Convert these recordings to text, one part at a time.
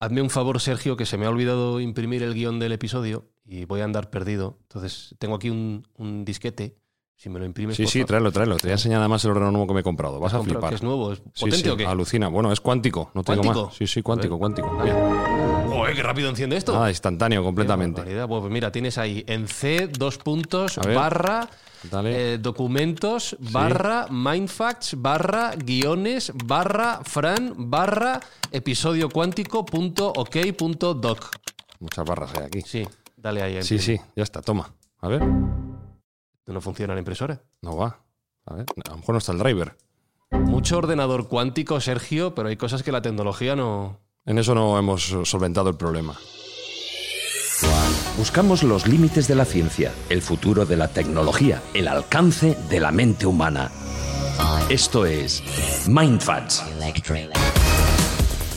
Hazme un favor, Sergio, que se me ha olvidado imprimir el guion del episodio y voy a andar perdido. Entonces, tengo aquí un, un disquete. Si me lo imprimes. Sí, sí, tráelo, tráelo. Te voy a enseñar además el ordenador nuevo que me he comprado. Vas a flipar. que es nuevo, ¿es potente sí, o qué? Alucina. Bueno, es cuántico, no tengo más. Sí, sí, cuántico, cuántico. Joder, qué rápido enciende esto. Nada, instantáneo completamente. Pues mira, tienes ahí en C, dos puntos, barra, Dale. eh, documentos, barra, mindfacts, barra, guiones, barra, fran, barra, episodio cuántico, punto, ok, punto, doc. Muchas barras hay aquí. Sí, dale ahí. Sí, sí, ya está, toma. A ver, No funciona la impresora. no va. A ver, a lo mejor no está el driver. Mucho ordenador cuántico, Sergio, pero hay cosas que la tecnología no... En eso no hemos solventado el problema. Buscamos los límites de la ciencia, el futuro de la tecnología, el alcance de la mente humana. Esto es Mindfacts.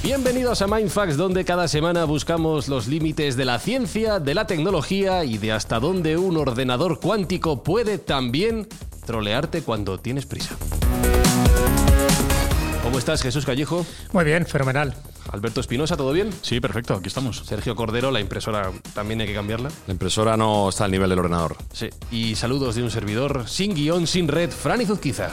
Bienvenidos a Mindfax, donde cada semana buscamos los límites de la ciencia, de la tecnología y de hasta dónde un ordenador cuántico puede también trolearte cuando tienes prisa. ¿Cómo estás, Jesús Callejo? Muy bien, fenomenal. Alberto Espinosa, ¿todo bien? Sí, perfecto, aquí estamos. Sergio Cordero, la impresora también hay que cambiarla. La impresora no está al nivel del ordenador. Sí. Y saludos de un servidor sin guion, sin red, Fran Izuzquiza.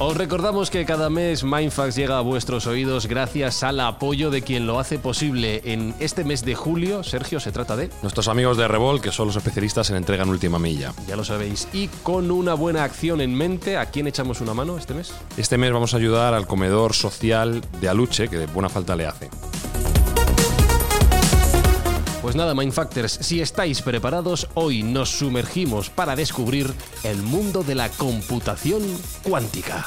Os recordamos que cada mes Mindfax llega a vuestros oídos gracias al apoyo de quien lo hace posible. En este mes de julio, Sergio, se trata de, Nuestros amigos de Revol, que son los especialistas en entrega en última milla. ya lo sabéis, y con una buena acción en mente, ¿a quién echamos una mano este mes? Este mes vamos a ayudar al comedor social de Aluche, que de buena falta le hace. Pues nada, Mindfactors, si estáis preparados, hoy nos sumergimos para descubrir el mundo de la computación cuántica.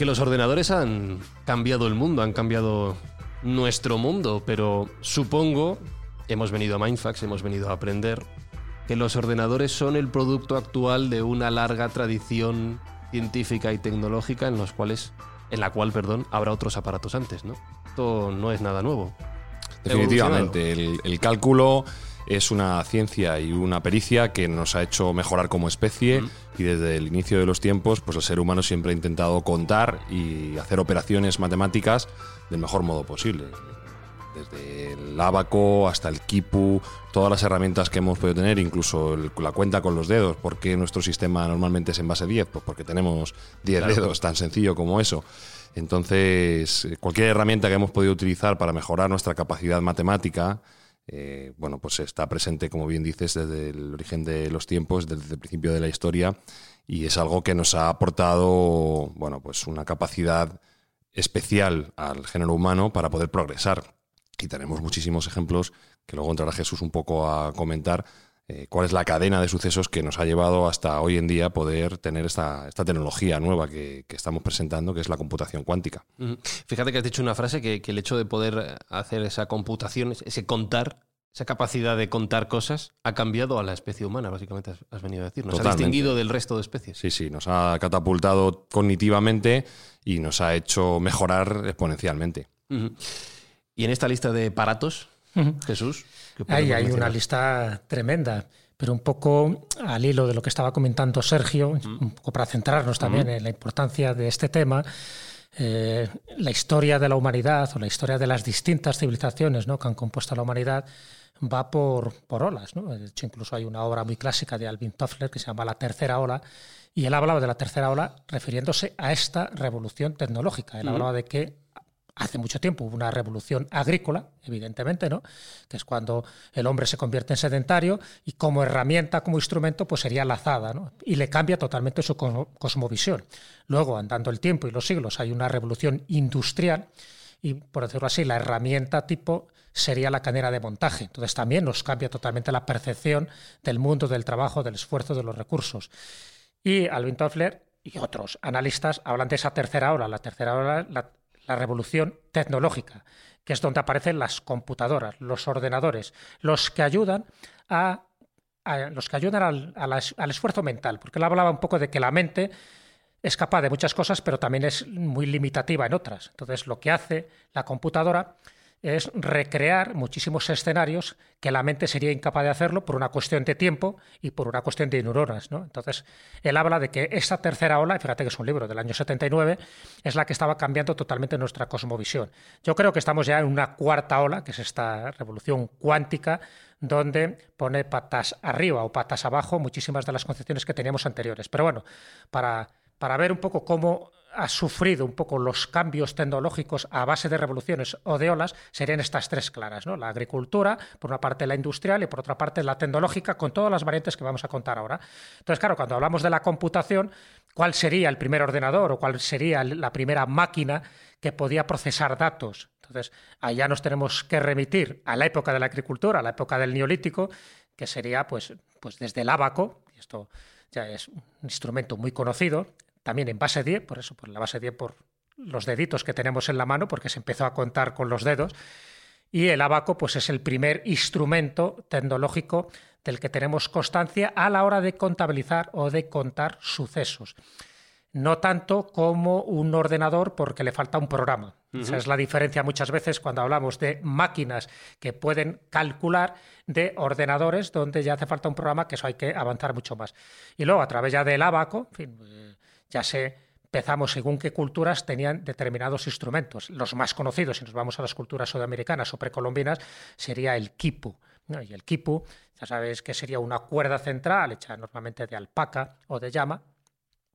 Porque los ordenadores han cambiado el mundo, han cambiado nuestro mundo, pero supongo, hemos venido a Mindfax, hemos venido a aprender, que los ordenadores son el producto actual de una larga tradición científica y tecnológica en los cuales en la cual, perdón, habrá otros aparatos antes, ¿no? Esto no es nada nuevo. Definitivamente, el, el cálculo es una ciencia y una pericia que nos ha hecho mejorar como especie y desde el inicio de los tiempos, pues el ser humano siempre ha intentado contar y hacer operaciones matemáticas del mejor modo posible. Desde el abaco hasta el kipu, todas las herramientas que hemos podido tener, incluso el- la cuenta con los dedos. ¿Por qué nuestro sistema normalmente es en base 10? Pues porque tenemos 10 dedos, tan sencillo como eso. Entonces, eh, cualquier herramienta que hemos podido utilizar para mejorar nuestra capacidad matemática, eh, bueno, pues está presente, como bien dices, desde el origen de los tiempos, desde el principio de la historia, y es algo que nos ha aportado, bueno, pues una capacidad especial al género humano para poder progresar. Y tenemos muchísimos ejemplos que luego entrará Jesús un poco a comentar eh, cuál es la cadena de sucesos que nos ha llevado hasta hoy en día poder tener esta, esta tecnología nueva que, que estamos presentando, que es la computación cuántica. Fíjate que has dicho una frase que, que el hecho de poder hacer esa computación, ese contar, esa capacidad de contar cosas, ha cambiado a la especie humana, básicamente has, has venido a decir. Nos ha distinguido del resto de especies. Sí, sí, nos ha catapultado cognitivamente y nos ha hecho mejorar exponencialmente. Y en esta lista de aparatos, Jesús, ¿qué Ahí hay una lista tremenda. Pero un poco al hilo de lo que estaba comentando Sergio, un poco para centrarnos también en la importancia de este tema, eh, la historia de la humanidad o la historia de las distintas civilizaciones ¿no? que han compuesto la humanidad va por, por olas. ¿no? De hecho, incluso hay una obra muy clásica de Alvin Toffler que se llama La Tercera Ola, y él hablaba de la Tercera Ola refiriéndose a esta revolución tecnológica. Él hablaba de que hace mucho tiempo hubo una revolución agrícola, evidentemente, ¿no? que es cuando el hombre se convierte en sedentario y como herramienta, como instrumento, pues sería la azada, ¿no? y le cambia totalmente su cosmovisión. Luego, andando el tiempo y los siglos, hay una revolución industrial y, por decirlo así, la herramienta tipo sería la cadena de montaje. Entonces también nos cambia totalmente la percepción del mundo del trabajo, del esfuerzo, de los recursos. Y Alvin Toffler y otros analistas hablan de esa tercera hora, la tercera hora, la, revolución tecnológica, que es donde aparecen las computadoras, los ordenadores, los que ayudan a, los que ayudan al, al, esfuerzo mental, porque él hablaba un poco de que la mente es capaz de muchas cosas, pero también es muy limitativa en otras. Entonces, lo que hace la computadora es recrear muchísimos escenarios que la mente sería incapaz de hacerlo por una cuestión de tiempo y por una cuestión de neuronas. ¿no? Entonces, él habla de que esta tercera ola, fíjate que es un libro del año 79, es la que estaba cambiando totalmente nuestra cosmovisión. Yo creo que estamos ya en una cuarta ola, que es esta revolución cuántica, donde pone patas arriba o patas abajo muchísimas de las concepciones que teníamos anteriores. Pero bueno, para, para ver un poco cómo ha sufrido un poco los cambios tecnológicos a base de revoluciones o de olas serían estas tres claras, ¿no? La agricultura, por una parte la industrial y por otra parte la tecnológica, con todas las variantes que vamos a contar ahora. Entonces, claro, cuando hablamos de la computación, ¿cuál sería el primer ordenador o cuál sería la primera máquina que podía procesar datos? Entonces, allá nos tenemos que remitir a la época de la agricultura, a la época del neolítico, que sería pues, pues desde el ábaco, esto ya es un instrumento muy conocido, también en base 10, por eso, por la base 10, por los deditos que tenemos en la mano, porque se empezó a contar con los dedos. Y el abaco, pues es el primer instrumento tecnológico del que tenemos constancia a la hora de contabilizar o de contar sucesos. No tanto como un ordenador porque le falta un programa. Esa es la diferencia muchas veces cuando hablamos de máquinas que pueden calcular de ordenadores donde ya hace falta un programa que eso hay que avanzar mucho más. Y luego a través ya del abaco, en fin, ya se empezamos según qué culturas tenían determinados instrumentos. Los más conocidos, si nos vamos a las culturas sudamericanas o precolombinas, sería el quipu. Y el quipu, ya sabes que sería una cuerda central hecha normalmente de alpaca o de llama,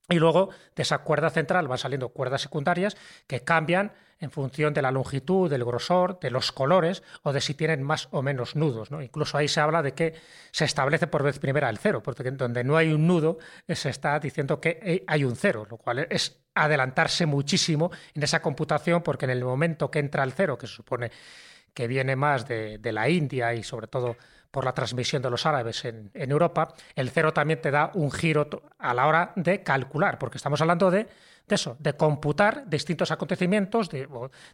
y luego de esa cuerda central van saliendo cuerdas secundarias que cambian en función de la longitud, del grosor, de los colores o de si tienen más o menos nudos. ¿no? Incluso ahí se habla de que se establece por vez primera el cero, porque donde no hay un nudo eh, se está diciendo que hay un cero, lo cual es adelantarse muchísimo en esa computación porque en el momento que entra el cero, que se supone que viene más de, de la India y sobre todo por la transmisión de los árabes en, Europa, el cero también te da un giro a la hora de calcular, porque estamos hablando de, eso, de computar distintos acontecimientos, de,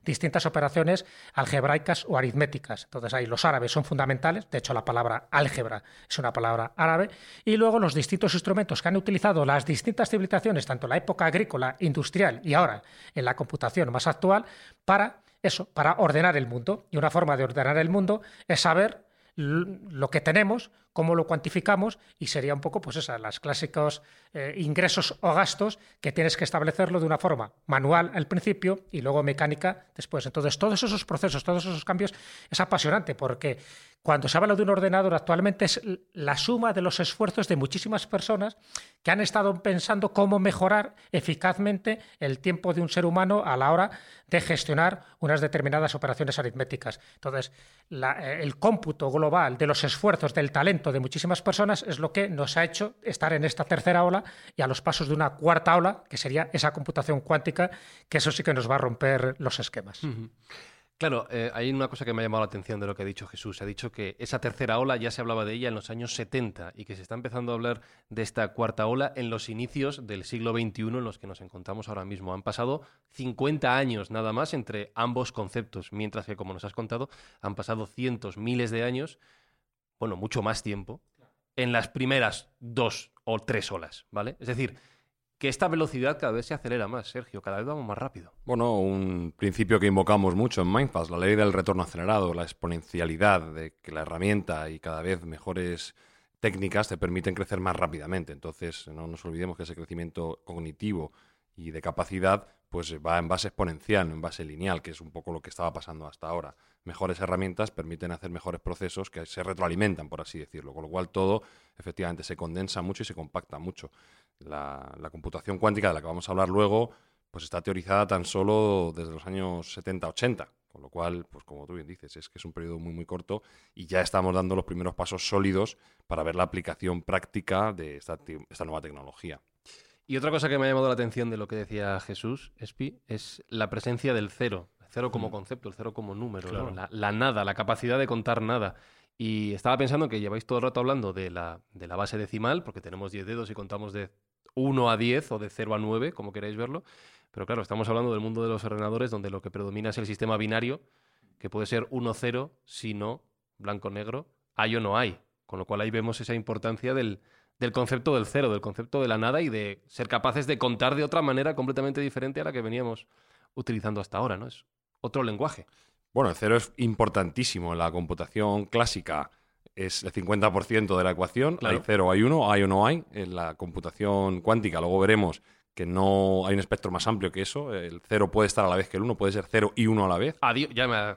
distintas operaciones algebraicas o aritméticas. Entonces ahí los árabes son fundamentales, de hecho la palabra álgebra es una palabra árabe, y luego los distintos instrumentos que han utilizado las distintas civilizaciones, tanto en la época agrícola, industrial y ahora en la computación más actual, para eso, para ordenar el mundo. Y una forma de ordenar el mundo es saber lo que tenemos, cómo lo cuantificamos y sería un poco pues esas, las clásicos eh, ingresos o gastos que tienes que establecerlo de una forma manual al principio y luego mecánica después. Entonces, todos esos procesos, todos esos cambios es apasionante porque cuando se habla de un ordenador actualmente es la suma de los esfuerzos de muchísimas personas que han estado pensando cómo mejorar eficazmente el tiempo de un ser humano a la hora de gestionar unas determinadas operaciones aritméticas. Entonces, eh, el cómputo global de los esfuerzos, del talento de muchísimas personas es lo que nos ha hecho estar en esta tercera ola y a los pasos de una cuarta ola, que sería esa computación cuántica, que eso sí que nos va a romper los esquemas. Claro, eh, hay una cosa que me ha llamado la atención de lo que ha dicho Jesús. Ha dicho que esa tercera ola ya se hablaba de ella en los años 70 y que se está empezando a hablar de esta cuarta ola en los inicios del siglo XXI en los que nos encontramos ahora mismo. Han pasado 50 años nada más entre ambos conceptos, mientras que, como nos has contado, han pasado cientos, miles de años, bueno, mucho más tiempo, en las primeras dos o tres olas, ¿vale? Es decir, que esta velocidad cada vez se acelera más, Sergio, cada vez vamos más rápido. Bueno, un principio que invocamos mucho en Mindfast, la ley del retorno acelerado, la exponencialidad de que la herramienta y cada vez mejores técnicas te permiten crecer más rápidamente. Entonces, no nos olvidemos que ese crecimiento cognitivo y de capacidad pues va en base exponencial, no en base lineal, que es un poco lo que estaba pasando hasta ahora. Mejores herramientas permiten hacer mejores procesos que se retroalimentan, por así decirlo, con lo cual todo efectivamente se condensa mucho y se compacta mucho. La, computación cuántica de la que vamos a hablar luego pues está teorizada tan solo desde los años 70-80, con lo cual, pues como tú bien dices, es que es un periodo muy muy corto y ya estamos dando los primeros pasos sólidos para ver la aplicación práctica de esta nueva tecnología. Y otra cosa que me ha llamado la atención de lo que decía Jesús, Espi, es la presencia del cero. El cero como mm. concepto, el cero como número, la, nada, la capacidad de contar nada. Y estaba pensando que lleváis todo el rato hablando de la, de la base decimal, porque tenemos 10 dedos y contamos de 1 a 10 o de 0 a 9, como queráis verlo. Pero claro, estamos hablando del mundo de los ordenadores donde lo que predomina es el sistema binario, que puede ser 1-0, si no, blanco-negro, hay o no hay. Con lo cual ahí vemos esa importancia del, del concepto del cero, del concepto de la nada y de ser capaces de contar de otra manera completamente diferente a la que veníamos utilizando hasta ahora, ¿no? Es otro lenguaje. Bueno, el cero es importantísimo. En la computación clásica es el 50% de la ecuación. Hay cero, hay uno, hay o no hay. En la computación cuántica, luego veremos que no hay un espectro más amplio que eso. El cero puede estar a la vez que el uno, puede ser cero y uno a la vez. Adiós, ya me...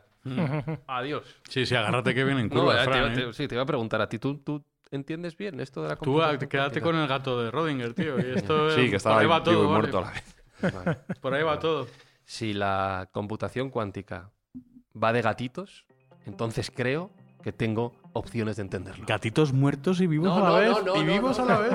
Adiós. Sí, sí, agárrate que viene en curva, ¿eh? Sí, te iba a preguntar a ti. ¿Tú, tú entiendes bien esto de la computación. Tú quédate con el gato de Rodinger, tío. Y esto, sí, que estaba ahí todo, muerto a la vez. Por ahí va todo. Si la computación cuántica va de gatitos, entonces creo que tengo opciones de entenderlo. Gatitos muertos y vivos a la vez. y vivos a la vez.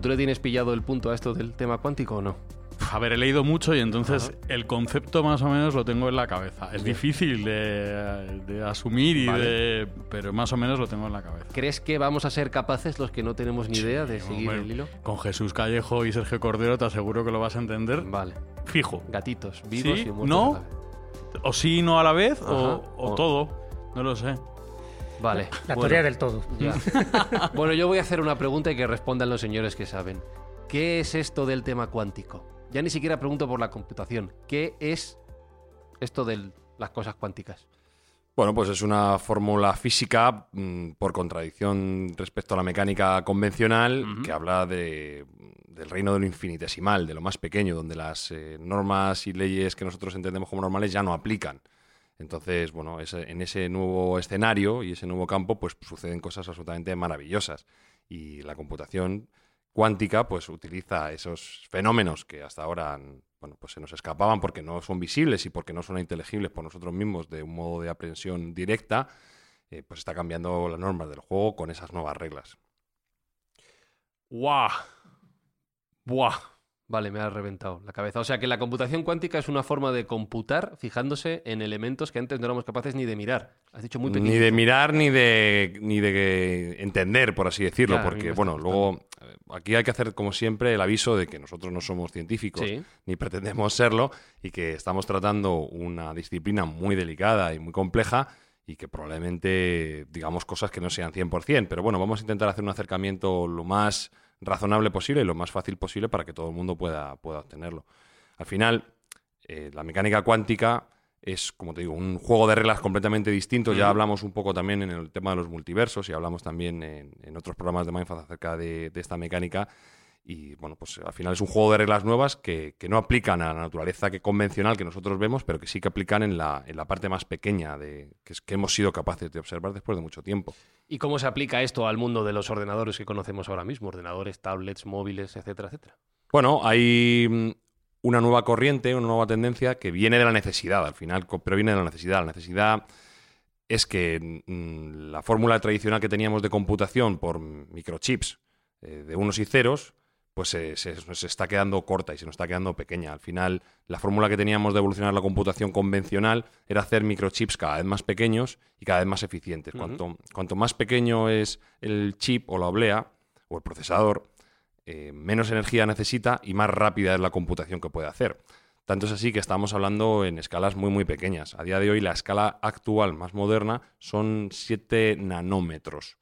¿Tú le tienes pillado el punto a esto del tema cuántico o no? A ver, he leído mucho y entonces el concepto más o menos lo tengo en la cabeza. Es difícil de, asumir y de, pero más o menos lo tengo en la cabeza. ¿Crees que vamos a ser capaces los que no tenemos ni idea de seguir el hilo? Con Jesús Callejo y Sergio Cordero te aseguro que lo vas a entender. Vale. Fijo. Gatitos, vivos y muertos. ¿No? O sí, no a la vez, o, o todo. No lo sé. Vale. La teoría del todo. bueno, yo voy a hacer una pregunta y que respondan los señores que saben. ¿Qué es esto del tema cuántico? Ya ni siquiera pregunto por la computación. ¿Qué es esto de las cosas cuánticas? Bueno, pues es una fórmula física mm, por contradicción respecto a la mecánica convencional que habla de, del reino de lo infinitesimal, de lo más pequeño, donde las eh, normas y leyes que nosotros entendemos como normales ya no aplican. Entonces, bueno, en ese nuevo escenario y ese nuevo campo, pues suceden cosas absolutamente maravillosas. Y la computación cuántica, pues utiliza esos fenómenos que hasta ahora bueno, pues se nos escapaban porque no son visibles y porque no son inteligibles por nosotros mismos de un modo de aprehensión directa, eh, pues está cambiando las normas del juego con esas nuevas reglas. ¡Guau! ¡Buah! Vale, me ha reventado la cabeza. O sea que la computación cuántica es una forma de computar fijándose en elementos que antes no éramos capaces ni de mirar. Has dicho muy pequeño. Ni de mirar ni de, ni de entender, por así decirlo. porque, bueno, luego eh, aquí hay que hacer, como siempre, el aviso de que nosotros no somos científicos ni pretendemos serlo y que estamos tratando una disciplina muy delicada y muy compleja y que probablemente digamos cosas que no sean 100%. Pero bueno, vamos a intentar hacer un acercamiento lo más razonable posible y lo más fácil posible para que todo el mundo pueda, pueda obtenerlo. Al final, eh, la mecánica cuántica es, como te digo, un juego de reglas completamente distinto. Ya hablamos un poco también en el tema de los multiversos y hablamos también en, otros programas de Mindfast acerca de, de esta mecánica. Y bueno, pues al final es un juego de reglas nuevas que, no aplican a la naturaleza que convencional que nosotros vemos, pero que sí que aplican en la, en la parte más pequeña de, que, que hemos sido capaces de observar después de mucho tiempo. ¿Y cómo se aplica esto al mundo de los ordenadores que conocemos ahora mismo? Ordenadores, tablets, móviles, etcétera, etcétera. Bueno, hay mm, una nueva corriente, una nueva tendencia que viene de la necesidad, al final, pero viene de la necesidad. La necesidad es que mm, la fórmula tradicional que teníamos de computación por microchips eh, de unos y ceros, pues se, se, está quedando corta y se nos está quedando pequeña. Al final, la fórmula que teníamos de evolucionar la computación convencional era hacer microchips cada vez más pequeños y cada vez más eficientes. cuanto, cuanto, más pequeño es el chip o la oblea o el procesador, eh, menos energía necesita y más rápida es la computación que puede hacer. Tanto es así que estamos hablando en escalas muy muy pequeñas. A día de hoy la escala actual más moderna son 7 nanómetros.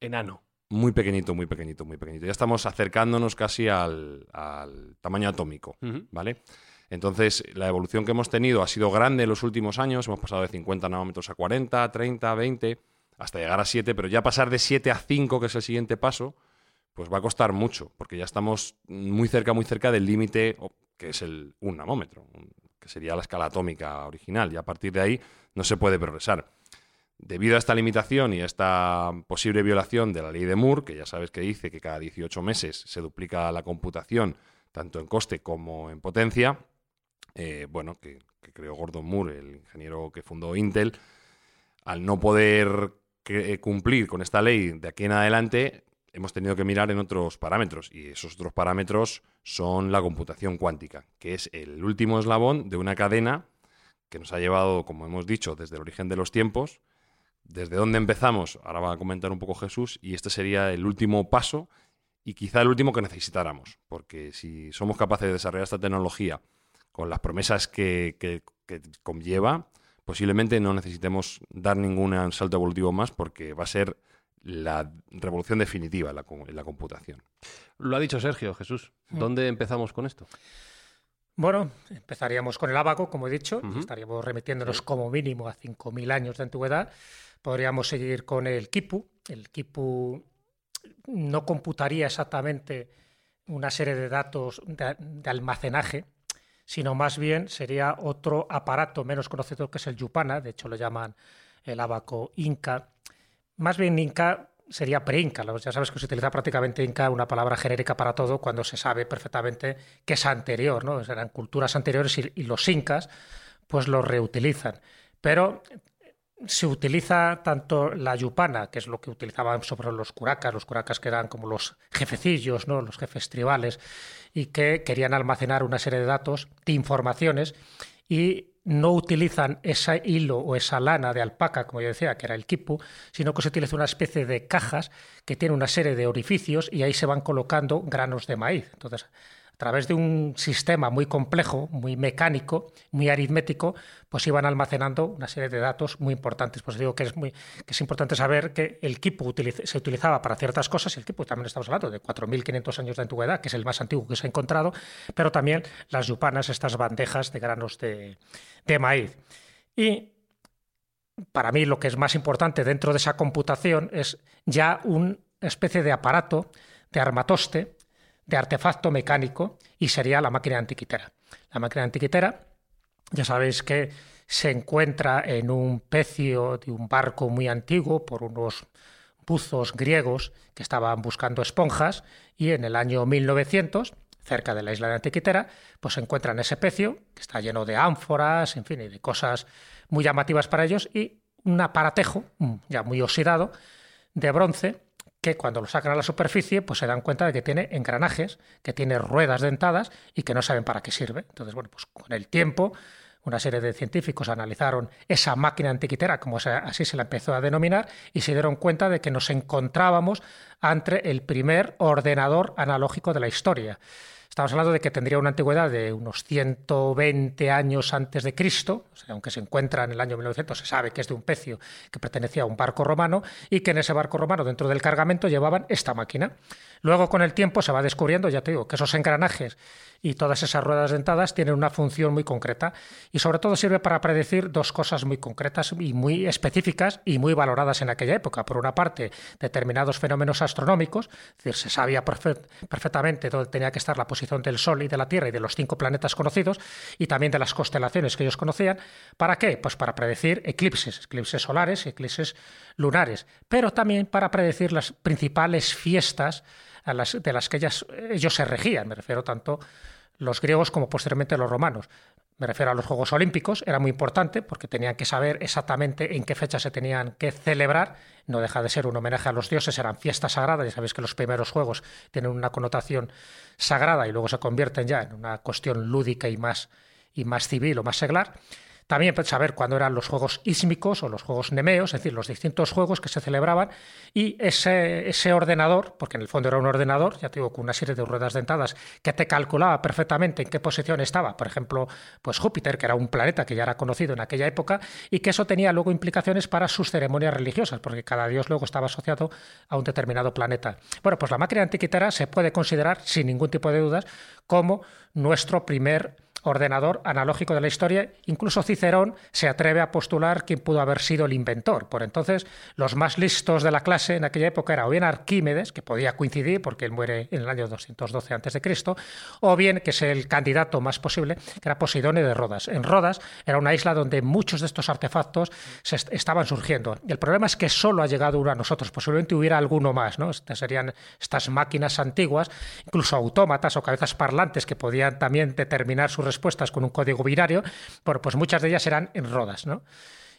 Enano muy pequeñito, muy pequeñito, muy pequeñito. Ya estamos acercándonos casi al, tamaño atómico, ¿vale? Entonces, la evolución que hemos tenido ha sido grande en los últimos años. Hemos pasado de 50 nanómetros a 40, 30, 20, hasta llegar a 7, pero ya pasar de 7 a 5, que es el siguiente paso, pues va a costar mucho, porque ya estamos muy cerca, muy cerca del límite, que es el 1 nanómetro, que sería la escala atómica original, y a partir de ahí no se puede progresar. Debido a esta limitación y a esta posible violación de la ley de Moore, que ya sabes que dice que cada 18 meses se duplica la computación, tanto en coste como en potencia, eh, bueno, que, creó Gordon Moore, el ingeniero que fundó Intel, al no poder eh, cumplir con esta ley de aquí en adelante, hemos tenido que mirar en otros parámetros. Y esos otros parámetros son la computación cuántica, que es el último eslabón de una cadena que nos ha llevado, como hemos dicho, desde el origen de los tiempos. Desde dónde empezamos, ahora va a comentar un poco Jesús, y este sería el último paso y quizá el último que necesitáramos, porque si somos capaces de desarrollar esta tecnología con las promesas que, conlleva, posiblemente no necesitemos dar ningún salto evolutivo más porque va a ser la revolución definitiva en la, computación. Lo ha dicho Sergio, Jesús. ¿Dónde empezamos con esto? Bueno, empezaríamos con el abaco, como he dicho, estaríamos remitiéndonos como mínimo a 5.000 años de antigüedad. Podríamos seguir con el Kipu. El Kipu no computaría exactamente una serie de datos de almacenaje, sino más bien sería otro aparato menos conocido que es el Yupana, de hecho lo llaman el abaco Inca. Más bien Inca sería pre-Inca, ya sabes que se utiliza prácticamente Inca, una palabra genérica para todo, cuando se sabe perfectamente que es anterior, ¿no? Eran culturas anteriores y, y los incas pues lo reutilizan. Pero se utiliza tanto la yupana, que es lo que utilizaban sobre los curacas, los curacas que eran como los jefecillos, ¿no? los jefes tribales, y que querían almacenar una serie de datos, de informaciones, y no utilizan ese hilo o esa lana de alpaca, como yo decía, que era el kipu, sino que se utiliza una especie de cajas que tiene una serie de orificios y ahí se van colocando granos de maíz. Entonces, través de un sistema muy complejo, muy mecánico, muy aritmético, pues iban almacenando una serie de datos muy importantes. Pues digo que es, muy, que es importante saber que el kipu se utilizaba para ciertas cosas, y el kipu también estamos hablando de 4.500 años de antigüedad, que es el más antiguo que se ha encontrado, pero también las yupanas, estas bandejas de granos de, de maíz. Y para mí lo que es más importante dentro de esa computación es ya una especie de aparato de armatoste de artefacto mecánico y sería la máquina antiquitera. La máquina antiquitera, ya sabéis que se encuentra en un pecio de un barco muy antiguo por unos buzos griegos que estaban buscando esponjas y en el año 1900 cerca de la isla de Antiquitera, pues se encuentran ese pecio que está lleno de ánforas, en fin, y de cosas muy llamativas para ellos y un aparatejo mm, ya muy oxidado de bronce que cuando lo sacan a la superficie, pues se dan cuenta de que tiene engranajes, que tiene ruedas dentadas y que no saben para qué sirve. Entonces, bueno, pues con el tiempo, una serie de científicos analizaron esa máquina antiquitera, como así se la empezó a denominar, y se dieron cuenta de que nos encontrábamos ante el primer ordenador analógico de la historia. Estamos hablando de que tendría una antigüedad de unos 120 años antes de Cristo, aunque se encuentra en el año 1900, se sabe que es de un pecio que pertenecía a un barco romano y que en ese barco romano, dentro del cargamento, llevaban esta máquina. Luego, con el tiempo, se va descubriendo, ya te digo, que esos engranajes y todas esas ruedas dentadas tienen una función muy concreta y sobre todo sirve para predecir dos cosas muy concretas y muy específicas y muy valoradas en aquella época. Por una parte, determinados fenómenos astronómicos, es decir, se sabía perfectamente dónde tenía que estar la posición del Sol y de la Tierra y de los cinco planetas conocidos y también de las constelaciones que ellos conocían. ¿Para qué? Pues para predecir eclipses, eclipses solares y eclipses lunares, pero también para predecir las principales fiestas de las que ellos se regían. Me refiero tanto los griegos como posteriormente los romanos. Me refiero a los Juegos Olímpicos, era muy importante porque tenían que saber exactamente en qué fecha se tenían que celebrar. No deja de ser un homenaje a los dioses, eran fiestas sagradas. Ya sabéis que los primeros Juegos tienen una connotación sagrada y luego se convierten ya en una cuestión lúdica y más, y más civil o más seglar. También pues, saber cuándo eran los juegos ísmicos o los juegos nemeos, es decir, los distintos juegos que se celebraban y ese, ordenador, porque en el fondo era un ordenador, ya te digo, con una serie de ruedas dentadas que te calculaba perfectamente en qué posición estaba, por ejemplo, pues Júpiter, que era un planeta que ya era conocido en aquella época, y que eso tenía luego implicaciones para sus ceremonias religiosas, porque cada dios luego estaba asociado a un determinado planeta. Bueno, pues la máquina antiquitera se puede considerar, sin ningún tipo de dudas, como nuestro primer ordenador analógico de la historia. Incluso Cicerón se atreve a postular quién pudo haber sido el inventor. Por entonces, los más listos de la clase en aquella época era o bien Arquímedes, que podía coincidir porque él muere en el año 212 a.C., o bien, que es el candidato más posible, que era Poseidone de Rodas. En Rodas era una isla donde muchos de estos artefactos se estaban surgiendo. El problema es que solo ha llegado uno a nosotros. Posiblemente hubiera alguno más. ¿no? Estas serían estas máquinas antiguas, incluso autómatas o cabezas parlantes que podían también determinar su respuestas con un código binario, bueno, pues muchas de ellas eran en rodas, ¿no?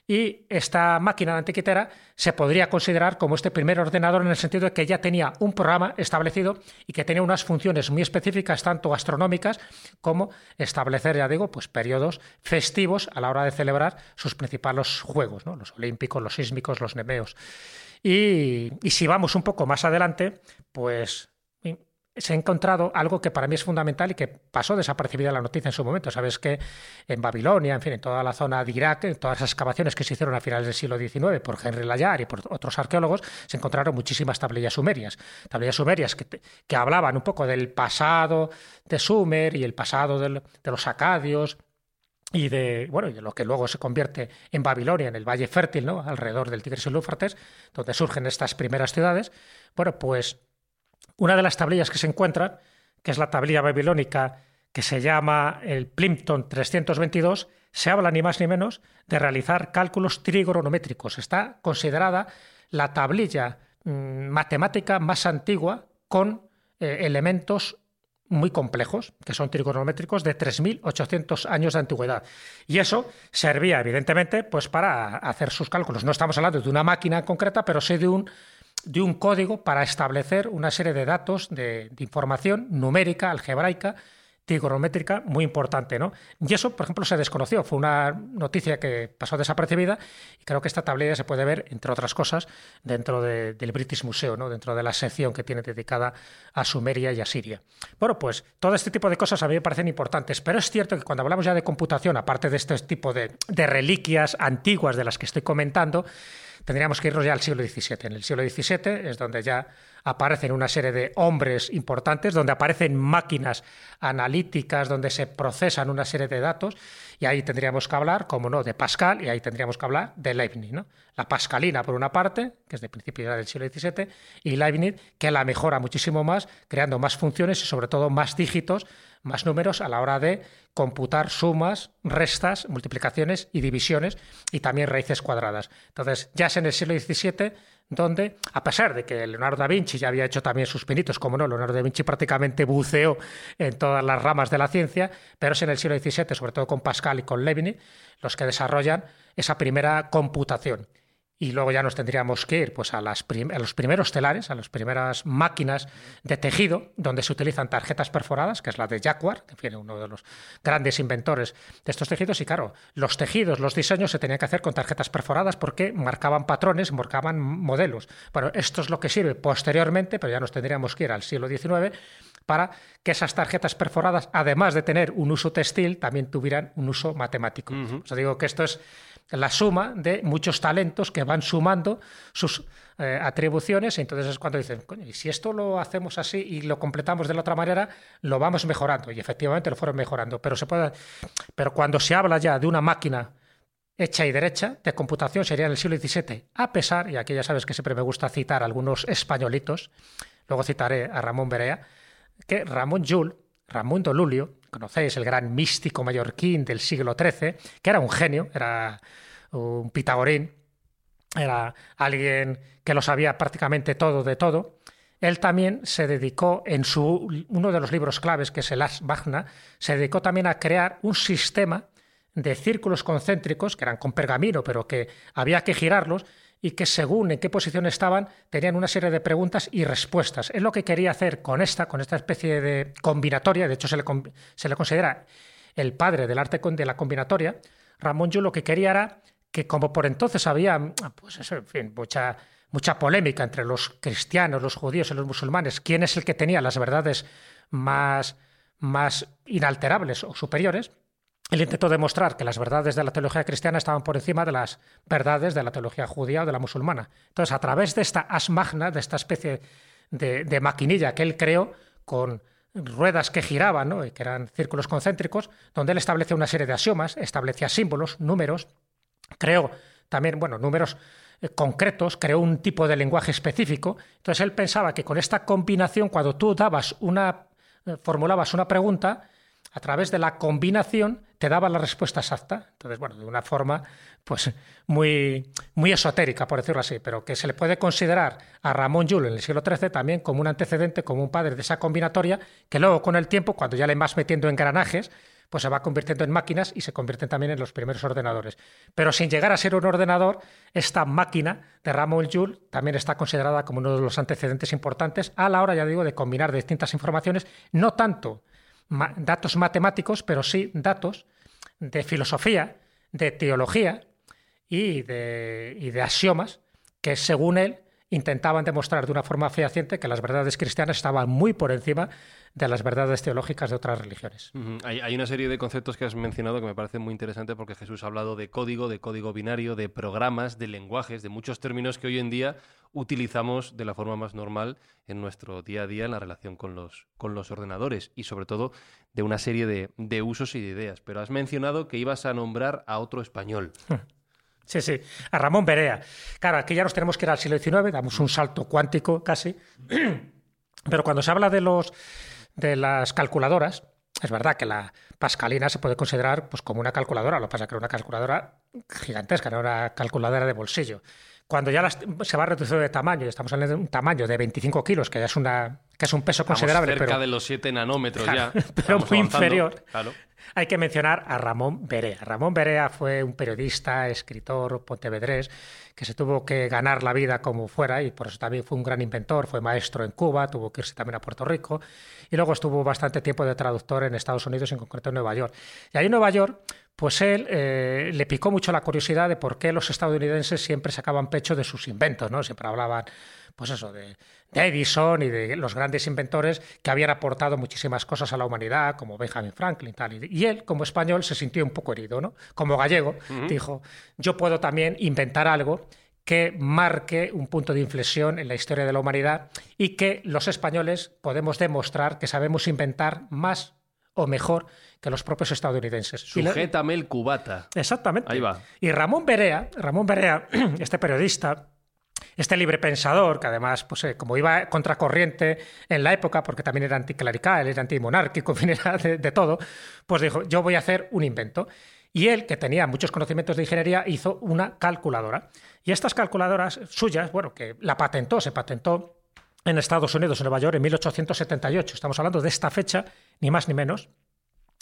Y esta máquina antiquitera se podría considerar como este primer ordenador en el sentido de que ya tenía un programa establecido y que tenía unas funciones muy específicas, tanto astronómicas como establecer, ya digo, pues periodos festivos a la hora de celebrar sus principales juegos, ¿no? los olímpicos, los sísmicos, los nemeos. Y si vamos un poco más adelante, pues se ha encontrado algo que para mí es fundamental y que pasó desapercibida la noticia en su momento. Sabes que en Babilonia, en fin, en toda la zona de Irak, en todas las excavaciones que se hicieron a finales del siglo XIX por Henry Layard y por otros arqueólogos, se encontraron muchísimas tablillas sumerias. Tablillas sumerias que, que hablaban un poco del pasado de Sumer y el pasado de los acadios, y de, bueno, y de lo que luego se convierte en Babilonia, en el Valle Fértil, ¿no? alrededor del Tigris y el Éufrates, donde surgen estas primeras ciudades, bueno, pues una de las tablillas que se encuentran, que es la tablilla babilónica que se llama el Plimpton 322, se habla ni más ni menos de realizar cálculos trigonométricos. Está considerada la tablilla mm, matemática más antigua con eh, elementos muy complejos, que son trigonométricos de 3.800 años de antigüedad. Y eso servía, evidentemente, pues para hacer sus cálculos. No estamos hablando de una máquina concreta, pero sí de un de un código para establecer una serie de datos de, información numérica, algebraica, trigonométrica muy importante, ¿no? Y eso, por ejemplo, se desconoció, fue una noticia que pasó desapercibida y creo que esta tablilla se puede ver, entre otras cosas, dentro del British Museum, ¿no? Dentro de la sección que tiene dedicada a Sumeria y a Siria. Bueno, pues todo este tipo de cosas a mí me parecen importantes, pero es cierto que cuando hablamos ya de computación, aparte de este tipo de reliquias antiguas de las que estoy comentando, tendríamos que irnos ya al siglo XVII. En el siglo XVII es donde ya aparecen una serie de hombres importantes, donde aparecen máquinas analíticas, donde se procesan una serie de datos, y ahí tendríamos que hablar, como no, de Pascal, y ahí tendríamos que hablar de Leibniz. ¿no? La pascalina, por una parte, que es de principio del siglo XVII, y Leibniz, que la mejora muchísimo más, creando más funciones y sobre todo más dígitos más números a la hora de computar sumas, restas, multiplicaciones y divisiones y también raíces cuadradas. Entonces, ya es en el siglo XVII donde, a pesar de que Leonardo da Vinci ya había hecho también sus pinitos, como no, Leonardo da Vinci prácticamente buceó en todas las ramas de la ciencia, pero es en el siglo XVII, sobre todo con Pascal y con Leibniz, los que desarrollan esa primera computación y luego ya nos tendríamos que ir pues, a, las los primeros telares, a las primeras máquinas de tejido, donde se utilizan tarjetas perforadas, que es la de Jaguar, que es uno de los grandes inventores de estos tejidos. Y claro, los tejidos, los diseños se tenían que hacer con tarjetas perforadas porque marcaban patrones, marcaban modelos. Bueno, esto es lo que sirve posteriormente, pero ya nos tendríamos que ir al siglo XIX para que esas tarjetas perforadas, además de tener un uso textil, también tuvieran un uso matemático. O sea, digo que esto es la suma de muchos talentos que van sumando sus eh, atribuciones. Entonces es cuando dicen, Coño, y si esto lo hacemos así y lo completamos de la otra manera, lo vamos mejorando. Y efectivamente lo fueron mejorando. Pero, se puede, pero cuando se habla ya de una máquina hecha y derecha de computación sería en el siglo XVII, a pesar, y aquí ya sabes que siempre me gusta citar algunos españolitos, luego citaré a Ramón Berea, que Ramón Llull, Ramón Lulio, conocéis, el gran místico mallorquín del siglo XIII, que era un genio, era un pitagorín, era alguien que lo sabía prácticamente todo de todo. Él también se dedicó en su uno de los libros claves, que es el As Magna, se dedicó también a crear un sistema de círculos concéntricos, que eran con pergamino, pero que había que girarlos, y que según en qué posición estaban, tenían una serie de preguntas y respuestas. Es lo que quería hacer con esta, con esta especie de combinatoria, de hecho se le, se le considera el padre del arte de la combinatoria, Ramón Llull lo que quería era que como por entonces había, pues eso, en fin, mucha, mucha polémica entre los cristianos, los judíos y los musulmanes, quién es el que tenía las verdades más, más inalterables o superiores, él intentó demostrar que las verdades de la teología cristiana estaban por encima de las verdades de la teología judía o de la musulmana. Entonces, a través de esta asmagna, de esta especie de, maquinilla que él creó con ruedas que giraban, ¿no? que eran círculos concéntricos, donde él establecía una serie de axiomas, establecía símbolos, números, creó también, bueno, números eh, concretos, creó un tipo de lenguaje específico. Entonces él pensaba que con esta combinación, cuando tú dabas una, eh, formulabas una pregunta, a través de la combinación te daba la respuesta exacta. Entonces, bueno, de una forma pues muy, muy esotérica, por decirlo así, pero que se le puede considerar a Ramón Llull en el siglo XIII también como un antecedente, como un padre de esa combinatoria, que luego con el tiempo, cuando ya le vas metiendo engranajes, pues se va convirtiendo en máquinas y se convierten también en los primeros ordenadores. Pero sin llegar a ser un ordenador, esta máquina de Ramón Joule también está considerada como uno de los antecedentes importantes a la hora, ya digo, de combinar distintas informaciones, no tanto datos matemáticos, pero sí datos de filosofía, de teología y de, y de axiomas que, según él, intentaban demostrar de una forma fehaciente que las verdades cristianas estaban muy por encima de las verdades teológicas de otras religiones. hay, una serie de conceptos que has mencionado que me parecen muy interesantes porque Jesús ha hablado de código, de código binario, de programas, de lenguajes, de muchos términos que hoy en día utilizamos de la forma más normal en nuestro día a día en la relación con los, con los ordenadores y sobre todo de una serie de, de usos y de ideas. Pero has mencionado que ibas a nombrar a otro español. Sí, sí, a Ramón Berea. Claro, aquí ya nos tenemos que ir al siglo XIX, damos un salto cuántico casi. Pero cuando se habla de, los, de las calculadoras, es verdad que la pascalina se puede considerar pues, como una calculadora, lo que pasa que era una calculadora gigantesca, era una calculadora de bolsillo. Cuando ya se va reduciendo de tamaño, y estamos hablando de un tamaño de 25 kilos, que ya es, una, que es un peso considerable. Cerca de los 7 nanómetros ya. Pero muy inferior. Claro hay que mencionar a Ramón Berea. Ramón Berea fue un periodista, escritor pontevedrés que se tuvo que ganar la vida como fuera y por eso también fue un gran inventor, fue maestro en Cuba, tuvo que irse también a Puerto Rico y luego estuvo bastante tiempo de traductor en Estados Unidos, en concreto en Nueva York. Y ahí en Nueva York, pues él eh, le picó mucho la curiosidad de por qué los estadounidenses siempre sacaban pecho de sus inventos, ¿no? Siempre hablaban pues eso, de, Edison y de los grandes inventores que habían aportado muchísimas cosas a la humanidad, como Benjamin Franklin tal. Y él, como español, se sintió un poco herido, ¿no? Como gallego, dijo, yo puedo también inventar algo que marque un punto de inflexión en la historia de la humanidad y que los españoles podemos demostrar que sabemos inventar más o mejor que los propios estadounidenses. Sujétame el cubata. Exactamente. Ahí va. Y Ramón Berea, Ramón Berea, este periodista, este libre pensador, que además, pues, eh, como iba contracorriente en la época, porque también era anticlerical, era antimonárquico, era de, de todo, pues dijo, yo voy a hacer un invento. Y él, que tenía muchos conocimientos de ingeniería, hizo una calculadora. Y estas calculadoras suyas, bueno, que la patentó, se patentó en Estados Unidos, en Nueva York, en 1878. Estamos hablando de esta fecha, ni más ni menos.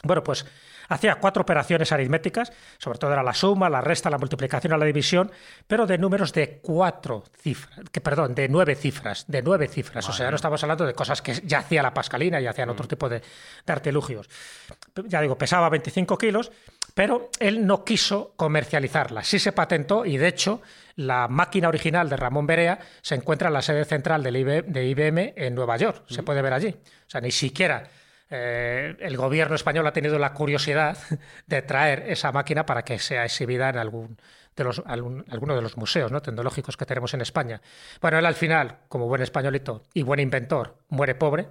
Bueno, pues hacía cuatro operaciones aritméticas, sobre todo era la suma, la resta, la multiplicación, la división, pero de números de cuatro cifras, que perdón, de nueve cifras, de nueve cifras. O sea, no estamos hablando de cosas que ya hacía la pascalina y hacían otro mm. tipo de, de, artilugios. Ya digo, pesaba 25 kilos, pero él no quiso comercializarla. Sí se patentó y, de hecho, la máquina original de Ramón Berea se encuentra en la sede central de IBM en Nueva York. Se mm. puede ver allí. O sea, ni siquiera eh, el gobierno español ha tenido la curiosidad de traer esa máquina para que sea exhibida en algún de los, alguno de los museos ¿no? tecnológicos que tenemos en España. Bueno, él al final, como buen españolito y buen inventor, muere pobre,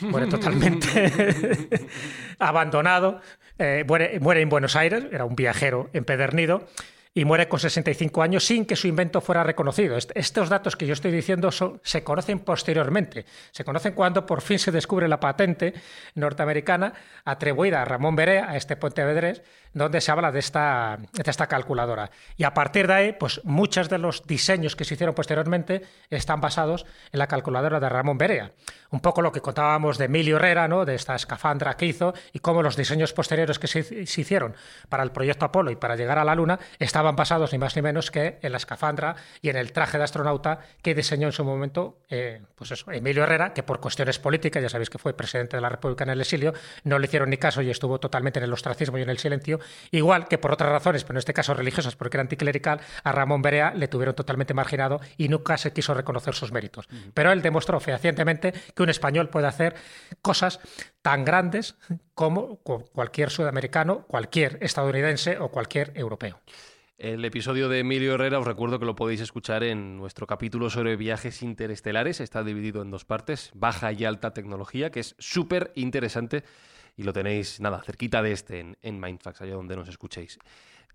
muere totalmente abandonado, eh, muere en Buenos Aires, era un viajero empedernido y muere con 65 años sin que su invento fuera reconocido. estos datos que yo estoy diciendo se conocen posteriormente. Se conocen cuando por fin se descubre la patente norteamericana atribuida a Ramón Berea, a este Pontevedrés, donde se habla de esta, de esta calculadora. Y a partir de ahí, pues muchos de los diseños que se hicieron posteriormente están basados en la calculadora de Ramón Berea. Un poco lo que contábamos de Emilio Herrera, ¿no? de esta escafandra que hizo, y cómo los diseños posteriores que se, se hicieron para el proyecto Apolo y para llegar a la Luna estaban basados ni más ni menos que en la escafandra y en el traje de astronauta que diseñó en su momento eh, pues eso, Emilio Herrera, que por cuestiones políticas, ya sabéis que fue presidente de la República en el exilio, no le hicieron ni caso y estuvo totalmente en el ostracismo y en el silencio, igual que por otras razones, pero en este caso religiosas, porque era anticlerical, a Ramón Berea le tuvieron totalmente marginado y nunca se quiso reconocer sus méritos. Pero él demostró fehacientemente que un español puede hacer cosas tan grandes como cualquier sudamericano, cualquier estadounidense o cualquier europeo. El episodio de Emilio Herrera os recuerdo que lo podéis escuchar en nuestro capítulo sobre viajes interestelares. Está dividido en dos partes, baja y alta tecnología, que es súper interesante y lo tenéis, nada, cerquita de este en, en Mindfax, allá donde nos escuchéis.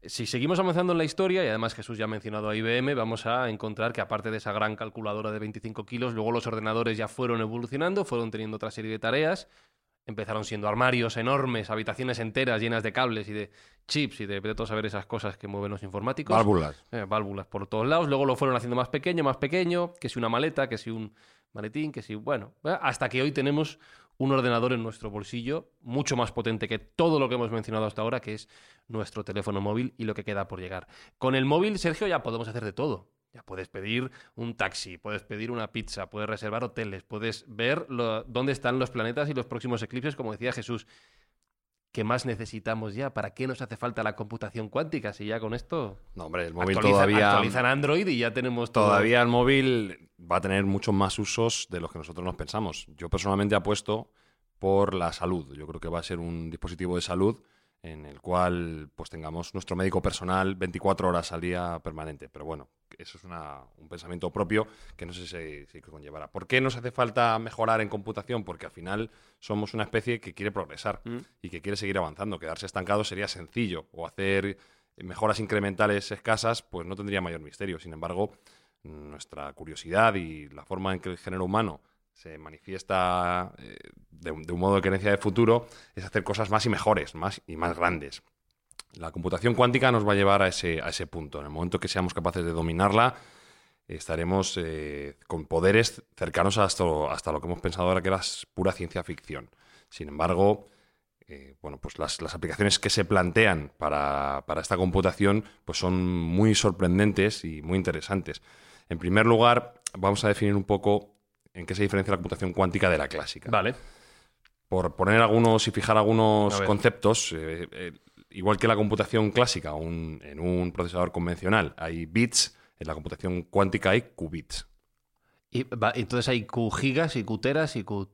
Si seguimos avanzando en la historia, y además Jesús ya ha mencionado a IBM, vamos a encontrar que aparte de esa gran calculadora de 25 kilos, luego los ordenadores ya fueron evolucionando, fueron teniendo otra serie de tareas, empezaron siendo armarios enormes, habitaciones enteras llenas de cables y de chips y de, de a saber esas cosas que mueven los informáticos. Válvulas. Eh, válvulas por todos lados. Luego lo fueron haciendo más pequeño, más pequeño, que si una maleta, que si un maletín, que si, bueno, eh, hasta que hoy tenemos un ordenador en nuestro bolsillo mucho más potente que todo lo que hemos mencionado hasta ahora, que es nuestro teléfono móvil y lo que queda por llegar. Con el móvil, Sergio, ya podemos hacer de todo. Ya puedes pedir un taxi, puedes pedir una pizza, puedes reservar hoteles, puedes ver dónde están los planetas y los próximos eclipses, como decía Jesús. ¿Qué más necesitamos ya? ¿Para qué nos hace falta la computación cuántica? Si ya con esto. No, hombre, el móvil todavía. Actualizan Android y ya tenemos todo. Todavía el móvil va a tener muchos más usos de los que nosotros nos pensamos. Yo personalmente apuesto por la salud. Yo creo que va a ser un dispositivo de salud en el cual pues tengamos nuestro médico personal 24 horas al día permanente. Pero bueno, eso es un pensamiento propio que no sé si, si conllevará. ¿Por qué nos hace falta mejorar en computación? Porque al final somos una especie que quiere progresar mm. y que quiere seguir avanzando. Quedarse estancado sería sencillo o hacer mejoras incrementales escasas, pues no tendría mayor misterio. Sin embargo, nuestra curiosidad y la forma en que el género humano se manifiesta eh, de, un modo de creencia de futuro es hacer cosas más y mejores, más y más grandes. La computación cuántica nos va a llevar a ese, a ese punto. En el momento que seamos capaces de dominarla, estaremos eh, con poderes cercanos hasta, hasta lo que hemos pensado ahora que era pura ciencia ficción. Sin embargo, eh, bueno, pues las, aplicaciones que se plantean para, para, esta computación pues son muy sorprendentes y muy interesantes. En primer lugar, vamos a definir un poco en qué se diferencia la computación cuántica de la clásica. Vale. Por poner algunos y fijar algunos conceptos, eh, igual que la computación clásica, en un procesador convencional hay bits, en la computación cuántica hay qubits. Y, entonces hay Q gigas y Q teras y Q,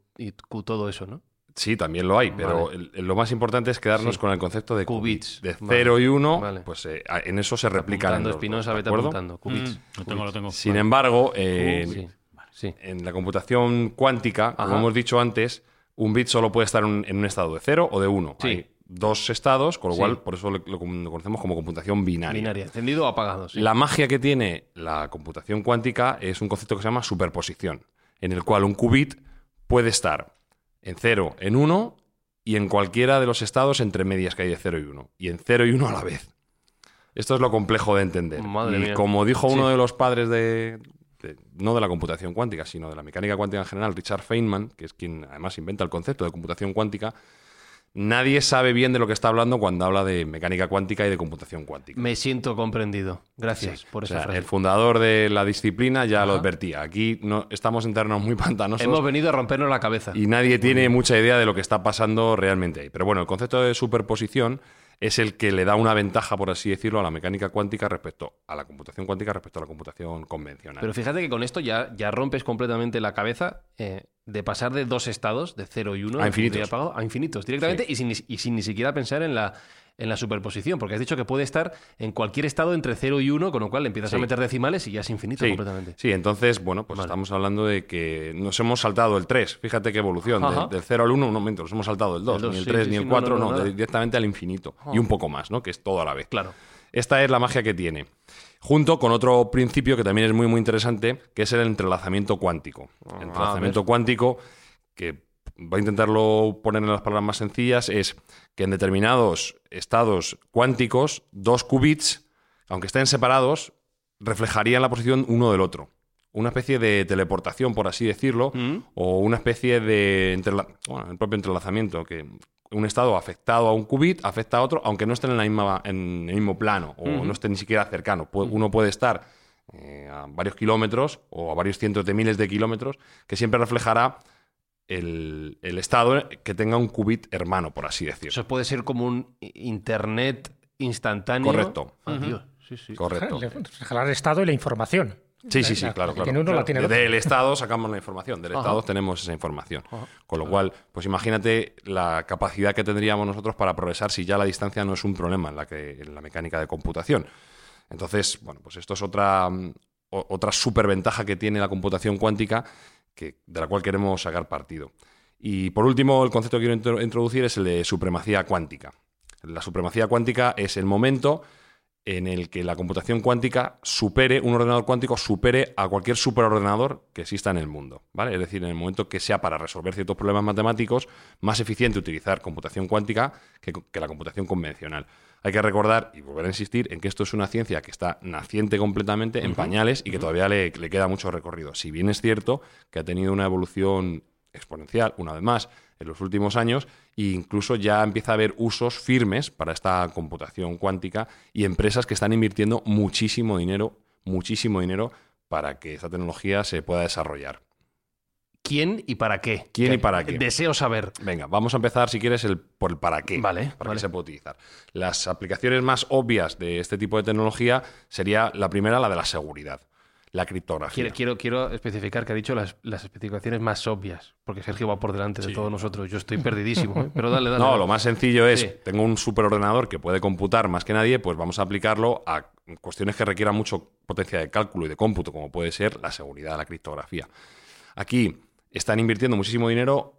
todo eso, ¿no? Sí, también lo hay, pero lo más importante es quedarnos con el concepto de qubits. De 0 y 1, pues eh, en eso se replican. Espinosa, vete apuntando. Qubits. Mm, lo tengo, lo tengo. Sin embargo, en la computación cuántica, como hemos dicho antes, un bit solo puede estar en un estado de 0 o de 1. Hay dos estados, con lo cual por eso lo, conocemos como computación binaria. Binaria, encendido o apagado. La magia que tiene la computación cuántica es un concepto que se llama superposición, en el cual un qubit puede estar en 0, en 1 y en cualquiera de los estados entre medias que hay de 0 y 1. Y en 0 y 1 a la vez. Esto es lo complejo de entender. y como dijo uno de los padres de, no de la computación cuántica, sino de la mecánica cuántica en general, Richard Feynman, que es quien además inventa el concepto de computación cuántica, nadie sabe bien de lo que está hablando cuando habla de mecánica cuántica y de computación cuántica. Me siento comprendido. Gracias por esa frase. El fundador de la disciplina ya lo advertía. Aquí no, estamos en terrenos muy pantanosos. Hemos venido a rompernos la cabeza. Y nadie tiene mucha idea de lo que está pasando realmente ahí. Pero bueno, el concepto de superposición es el que le da una ventaja, por así decirlo, a la mecánica cuántica respecto a la computación cuántica respecto a la computación convencional. Pero fíjate que con esto ya, ya rompes completamente la cabeza eh, de pasar de dos estados, de 0 y 1, a infinitos, a infinitos directamente y, sin, y sin ni siquiera pensar en la en la superposición, porque has dicho que puede estar en cualquier estado entre 0 y 1, con lo cual le empiezas a meter decimales y ya es infinito completamente. Sí, entonces, bueno, pues estamos hablando de que nos hemos saltado el 3. Fíjate qué evolución. del 0 al 1, un momento, nos hemos saltado el 2, ni el 3, ni el 4, no, directamente al infinito. Y un poco más, ¿no? Que es todo a la vez. Claro. Esta es la magia que tiene. Junto con otro principio que también es muy, muy interesante, que es el entrelazamiento cuántico. El ah, entrelazamiento cuántico, que voy a intentarlo poner en las palabras más sencillas, es que en determinados estados cuánticos, dos qubits, aunque estén separados, reflejarían la posición uno del otro. Una especie de teleportación, por así decirlo, mm. o una especie de bueno, el propio entrelazamiento, que un estado afectado a un qubit afecta a otro, aunque no estén en, la misma, en el mismo plano o no estén ni siquiera cercano. Uno puede estar eh, a varios kilómetros o a varios cientos de miles de kilómetros, que siempre reflejará el, estado que tenga un qubit hermano, por así decirlo. Eso puede ser como un Internet instantáneo. Correcto. Sí, sí. Correcto. Reflejar el estado y la información. Sí, sí, sí, claro, claro. del Estado sacamos la información, del Estado tenemos esa información. Con lo cual, pues imagínate la capacidad que tendríamos nosotros para progresar si ya la distancia no es un problema en la, que, en la mecánica de computación. Entonces, bueno, pues esto es otra, mm, otra superventaja que tiene la computación cuántica que, de la cual queremos sacar partido. Y por último, el concepto que quiero introducir es el de supremacía cuántica. La supremacía cuántica es el momento en el que la computación cuántica supere, un ordenador cuántico supere a cualquier superordenador que exista en el mundo. ¿vale? Es decir, en el momento que sea para resolver ciertos problemas matemáticos, más eficiente utilizar computación cuántica que, la computación convencional. Hay que recordar y volver a insistir en que esto es una ciencia que está naciente completamente en pañales y que todavía le, le queda mucho recorrido. Si bien es cierto que ha tenido una evolución exponencial, una vez más, en los últimos años e incluso ya empieza a haber usos firmes para esta computación cuántica y empresas que están invirtiendo muchísimo dinero, muchísimo dinero para que esta tecnología se pueda desarrollar. ¿Quién y para qué? ¿Quién y para qué? Deseo saber. Venga, vamos a empezar, si quieres, el, por el para qué. Vale. Para qué se puede utilizar. Las aplicaciones más obvias de este tipo de tecnología sería la primera, la de la seguridad la criptografía. Quiero, quiero, especificar que ha dicho las, especificaciones más obvias, porque Sergio va por delante de todos nosotros. Yo estoy perdidísimo, ¿eh? pero dale, dale. No, lo más sencillo es, tengo un superordenador que puede computar más que nadie, pues vamos a aplicarlo a cuestiones que requieran mucho potencia de cálculo y de cómputo, como puede ser la seguridad, la criptografía. Aquí están invirtiendo muchísimo dinero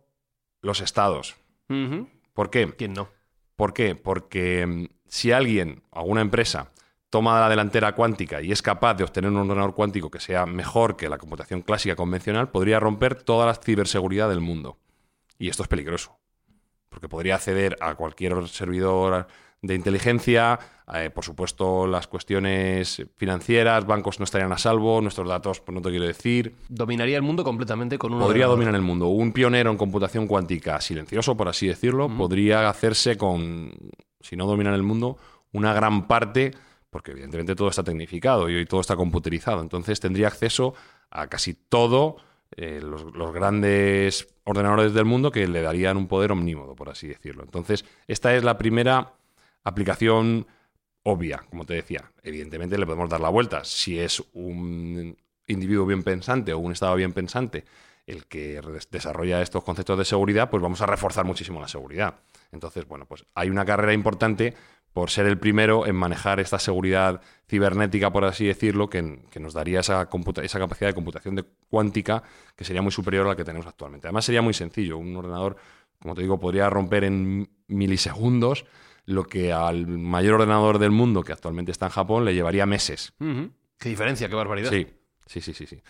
los estados. ¿Por qué? ¿Quién no? ¿Por qué? Porque mm, si alguien, alguna empresa, toma la delantera cuántica y es capaz de obtener un ordenador cuántico que sea mejor que la computación clásica convencional, podría romper toda la ciberseguridad del mundo. Y esto es peligroso, porque podría acceder a cualquier servidor de inteligencia, eh, por supuesto las cuestiones financieras, bancos no estarían a salvo, nuestros datos, pues no te quiero decir. Dominaría el mundo completamente con un... Podría dominar el mundo. Un pionero en computación cuántica silencioso, por así decirlo, podría hacerse con, si no dominar el mundo, una gran parte porque evidentemente todo está tecnificado y hoy todo está computerizado. Entonces tendría acceso a casi todo eh, los, grandes ordenadores del mundo que le darían un poder omnímodo, por así decirlo. Entonces, esta es la primera aplicación obvia, como te decía. Evidentemente le podemos dar la vuelta. Si es un individuo bien pensante o un estado bien pensante el que desarrolla estos conceptos de seguridad, pues vamos a reforzar muchísimo la seguridad. Entonces, bueno, pues hay una carrera importante por ser el primero en manejar esta seguridad cibernética, por así decirlo, que, nos daría esa, esa capacidad de computación de cuántica que sería muy superior a la que tenemos actualmente. Además sería muy sencillo, un ordenador, como te digo, podría romper en milisegundos lo que al mayor ordenador del mundo, que actualmente está en Japón, le llevaría meses. Qué diferencia, qué barbaridad. Sí, sí, sí, sí, sí.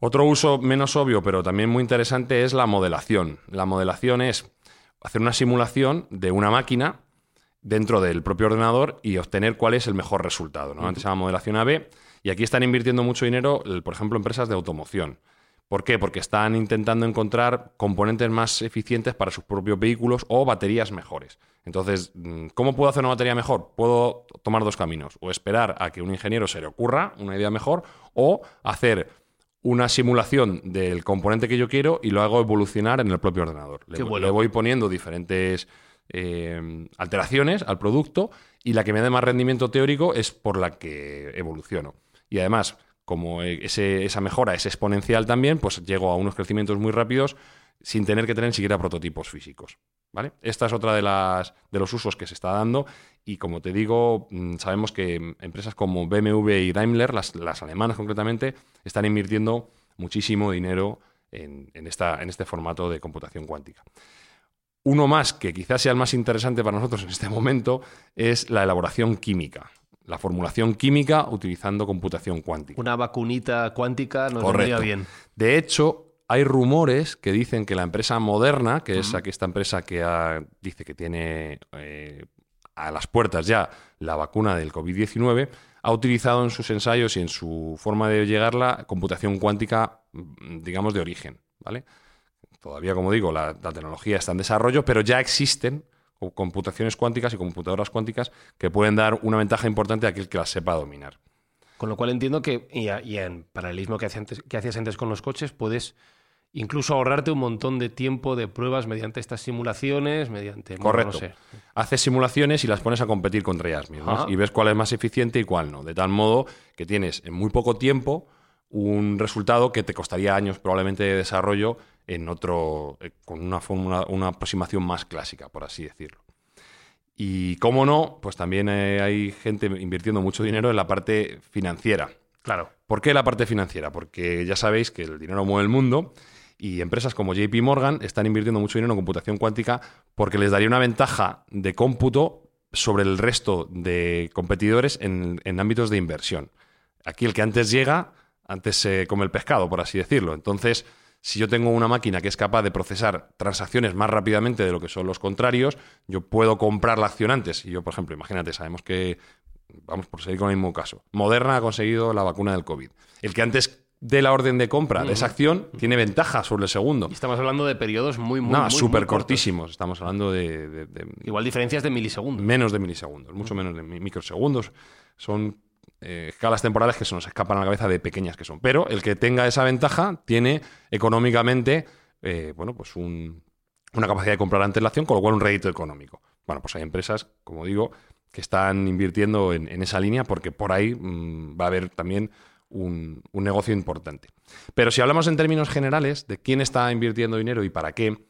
Otro uso menos obvio, pero también muy interesante, es la modelación. La modelación es hacer una simulación de una máquina dentro del propio ordenador y obtener cuál es el mejor resultado. ¿no? Antes se llama modelación AB y aquí están invirtiendo mucho dinero, por ejemplo, empresas de automoción. ¿Por qué? Porque están intentando encontrar componentes más eficientes para sus propios vehículos o baterías mejores. Entonces, mm, ¿cómo puedo hacer una batería mejor? Puedo tomar dos caminos. O esperar a que un ingeniero se le ocurra una idea mejor o hacer una simulación del componente que yo quiero y lo hago evolucionar en el propio ordenador. Le, le voy poniendo diferentes eh, alteraciones al producto y la que me da más rendimiento teórico es por la que evoluciono. Y además, como esa mejora es exponencial también, pues llego a unos crecimientos muy rápidos sin tener que tener ni siquiera prototipos físicos. ¿vale? Esta es otra de, las, de los usos que se está dando y como te digo, mm, sabemos que empresas como BMW y Daimler, las, alemanas concretamente, están invirtiendo muchísimo dinero en, esta, en este formato de computación cuántica. Uno más, que quizás sea el más interesante para nosotros en este momento, es la elaboración química. La formulación química utilizando computación cuántica. Una vacunita cuántica nos vendría bien. De hecho, hay rumores que dicen que la empresa Moderna, que es aquí esta empresa que dice que tiene eh, a las puertas ya la vacuna del COVID-19, ha utilizado en sus ensayos y en su forma de llegarla computación cuántica, digamos, de origen. ¿vale? Todavía, como digo, la, la tecnología está en desarrollo, pero ya existen computaciones cuánticas y computadoras cuánticas que pueden dar una ventaja importante a aquel que las sepa dominar. Con lo cual entiendo que, y, en paralelismo que, antes, que hacías antes con los coches, puedes incluso ahorrarte un montón de tiempo de pruebas mediante estas simulaciones, mediante... Correcto. Haces simulaciones y las pones a competir contra ellas mismas y ves cuál es más eficiente y cuál no. De tal modo que tienes en muy poco tiempo un resultado que te costaría años probablemente de desarrollo en otro, eh, con una, fórmula, una aproximación más clásica, por así decirlo. Y cómo no, pues también eh, hay gente invirtiendo mucho dinero en la parte financiera. Claro. ¿Por qué la parte financiera? Porque ya sabéis que el dinero mueve el mundo y empresas como JP Morgan están invirtiendo mucho dinero en computación cuántica porque les daría una ventaja de cómputo sobre el resto de competidores en, en ámbitos de inversión. Aquí el que antes llega, antes se come el pescado, por así decirlo. Entonces, si yo tengo una máquina que es capaz de procesar transacciones más rápidamente de lo que son los contrarios, yo puedo comprar la acción antes. Y yo, por ejemplo, imagínate, sabemos que, vamos por seguir con el mismo caso, Moderna ha conseguido la vacuna del COVID. El que antes de la orden de compra de esa acción tiene ventaja sobre el segundo. Y estamos hablando de periodos muy, muy, no, súper cortísimos. Estamos hablando de, Igual diferencias de milisegundos. Menos de milisegundos, mucho menos de microsegundos. Son eh, escalas temporales que se nos escapan a la cabeza de pequeñas que son. Pero el que tenga esa ventaja tiene económicamente, eh, bueno, pues una capacidad de comprar ante la acción, con lo cual un rédito económico. Bueno, pues hay empresas, como digo, que están invirtiendo en, esa línea porque por ahí mm, va a haber también un, negocio importante. Pero si hablamos en términos generales de quién está invirtiendo dinero y para qué,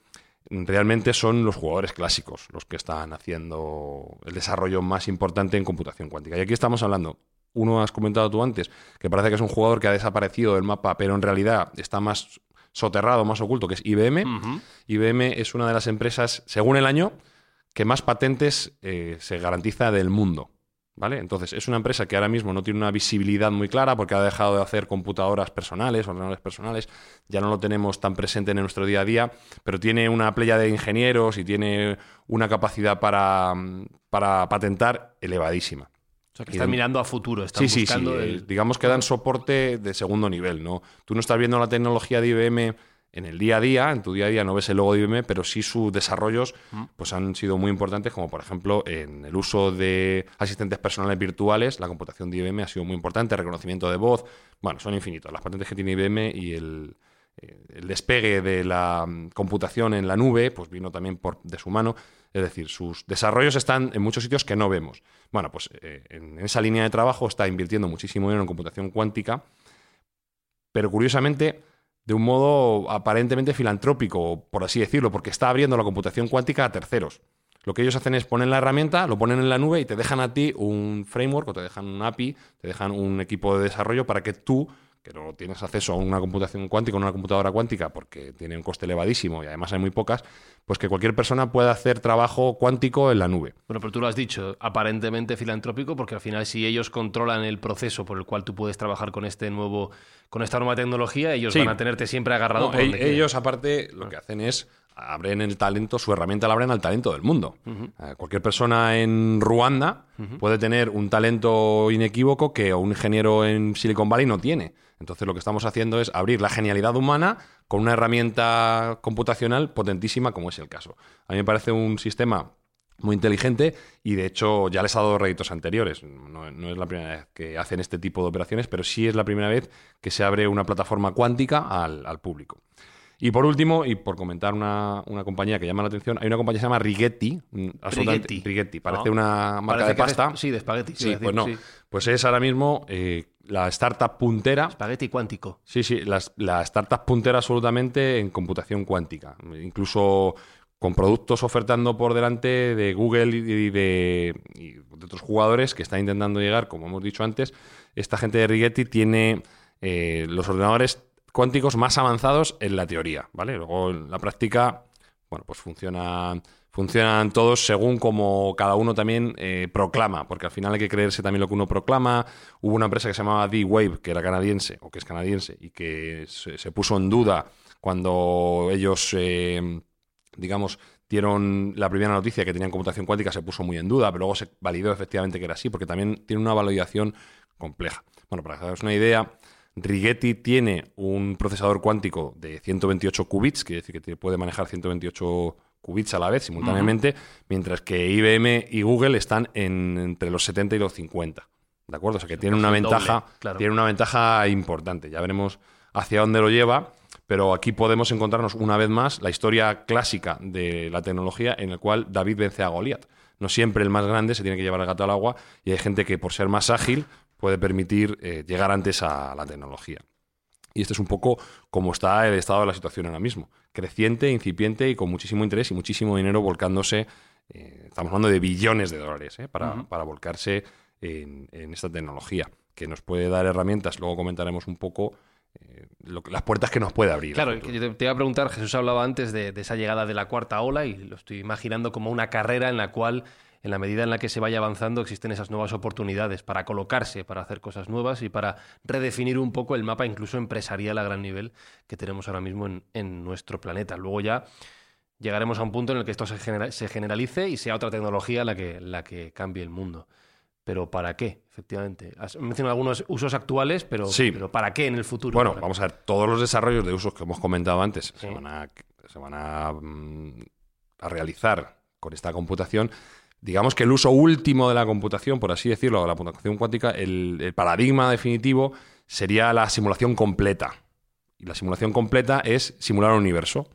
realmente son los jugadores clásicos los que están haciendo el desarrollo más importante en computación cuántica. Y aquí estamos hablando uno has comentado tú antes, que parece que es un jugador que ha desaparecido del mapa, pero en realidad está más soterrado, más oculto, que es IBM. IBM es una de las empresas, según el año, que más patentes eh, se garantiza del mundo. ¿Vale? Entonces, es una empresa que ahora mismo no tiene una visibilidad muy clara porque ha dejado de hacer computadoras personales, ordenadores personales, ya no lo tenemos tan presente en nuestro día a día, pero tiene una playa de ingenieros y tiene una capacidad para, para patentar elevadísima. O sea, que están mirando a futuro, están sí, sí, sí. Digamos que dan soporte de segundo nivel, ¿no? Tú no estás viendo la tecnología de IBM en el día a día, en tu día a día no ves el logo de IBM, pero sí sus desarrollos pues han sido muy importantes, como por ejemplo en el uso de asistentes personales virtuales, la computación de IBM ha sido muy importante, reconocimiento de voz, bueno, son infinitos. Las patentes que tiene IBM y el, eh, el despegue de la mm, computación en la nube, pues vino también por, de su mano. Es decir, sus desarrollos están en muchos sitios que no vemos. Bueno, pues eh, en esa línea de trabajo está invirtiendo muchísimo dinero en computación cuántica, pero curiosamente de un modo aparentemente filantrópico, por así decirlo, porque está abriendo la computación cuántica a terceros. Lo que ellos hacen es poner la herramienta, lo ponen en la nube y te dejan a ti un framework o te dejan un API, te dejan un equipo de desarrollo para que tú que no tienes acceso a una computación cuántica, a una computadora cuántica, porque tiene un coste elevadísimo y además hay muy pocas, pues que cualquier persona pueda hacer trabajo cuántico en la nube. Bueno, pero tú lo has dicho, aparentemente filantrópico, porque al final si ellos controlan el proceso por el cual tú puedes trabajar con este nuevo, con esta nueva tecnología, ellos van a tenerte siempre agarrado. por donde ellos aparte lo que hacen es abren el talento, su herramienta la abren al talento del mundo. Eh, cualquier persona en Ruanda puede tener un talento inequívoco que un ingeniero en Silicon Valley no tiene. Entonces lo que estamos haciendo es abrir la genialidad humana con una herramienta computacional potentísima como es el caso. A mí me parece un sistema muy inteligente y de hecho ya les ha dado réditos anteriores. No, es la primera vez que hacen este tipo de operaciones, pero sí es la primera vez que se abre una plataforma cuántica al público. Y por último, y por comentar una, compañía que llama la atención, hay una compañía que se llama Rigetti. Mm, Rigetti. Rigetti. Parece una marca de pasta. sí, de espagueti. Sí, pues no. Pues es ahora mismo eh, la startup puntera. Espagueti cuántico. Sí, sí, la, startup puntera absolutamente en computación cuántica. Incluso con productos ofertando por delante de Google y de, otros jugadores que están intentando llegar, como hemos dicho antes. Esta gente de Rigetti tiene eh, los ordenadores cuánticos más avanzados en la teoría, ¿vale? Luego en la práctica, bueno, pues funcionan, funcionan todos según como cada uno también eh, proclama, porque al final hay que creerse también lo que uno proclama. Hubo una empresa que se llamaba D-Wave, que era canadiense, o que es canadiense, y que se, puso en duda cuando ellos, eh, digamos, dieron la primera noticia que tenían computación cuántica, se puso muy en duda, pero luego se validó efectivamente que era así, porque también tiene una validación compleja. Bueno, para que una idea, Rigetti tiene un procesador cuántico de 128 qubits, quiere decir que puede manejar 128 qubits a la vez, simultáneamente, mientras que IBM y Google están entre los 70 y los 50. ¿De acuerdo? O sea que tiene una ventaja, tiene una ventaja importante. Ya veremos hacia dónde lo lleva, pero aquí podemos encontrarnos una vez más la historia clásica de la tecnología en la cual David vence a Goliat. No siempre el más grande se tiene que llevar el gato al agua y hay gente que por ser más ágil puede permitir eh, llegar antes a la tecnología. Y este es un poco como está el estado de la situación ahora mismo. Creciente, incipiente y con muchísimo interés y muchísimo dinero volcándose. Eh, estamos hablando de billones de dólares eh, para, volcarse en, esta tecnología, que nos puede dar herramientas. Luego comentaremos un poco las puertas que nos puede abrir. Claro, te, te, iba a preguntar, Jesús hablaba antes de, esa llegada de la cuarta ola y lo estoy imaginando como una carrera en la cual en la medida en la que se vaya avanzando existen esas nuevas oportunidades para colocarse, para hacer cosas nuevas y para redefinir un poco el mapa incluso empresarial a gran nivel que tenemos ahora mismo en, nuestro planeta. Luego ya llegaremos a un punto en el que esto se, se generalice y sea otra tecnología la que, la que cambie el mundo. Pero ¿para qué? Efectivamente. Has mencionado algunos usos actuales, pero, sí. pero ¿para qué en el futuro? Bueno, vamos a ver, todos los desarrollos de usos que hemos comentado antes se van, a, se van a, mm, a realizar con esta computación digamos que el uso último de la computación, por así decirlo, de la computación cuántica, el, paradigma definitivo sería la simulación completa. Y la simulación completa es simular un universo.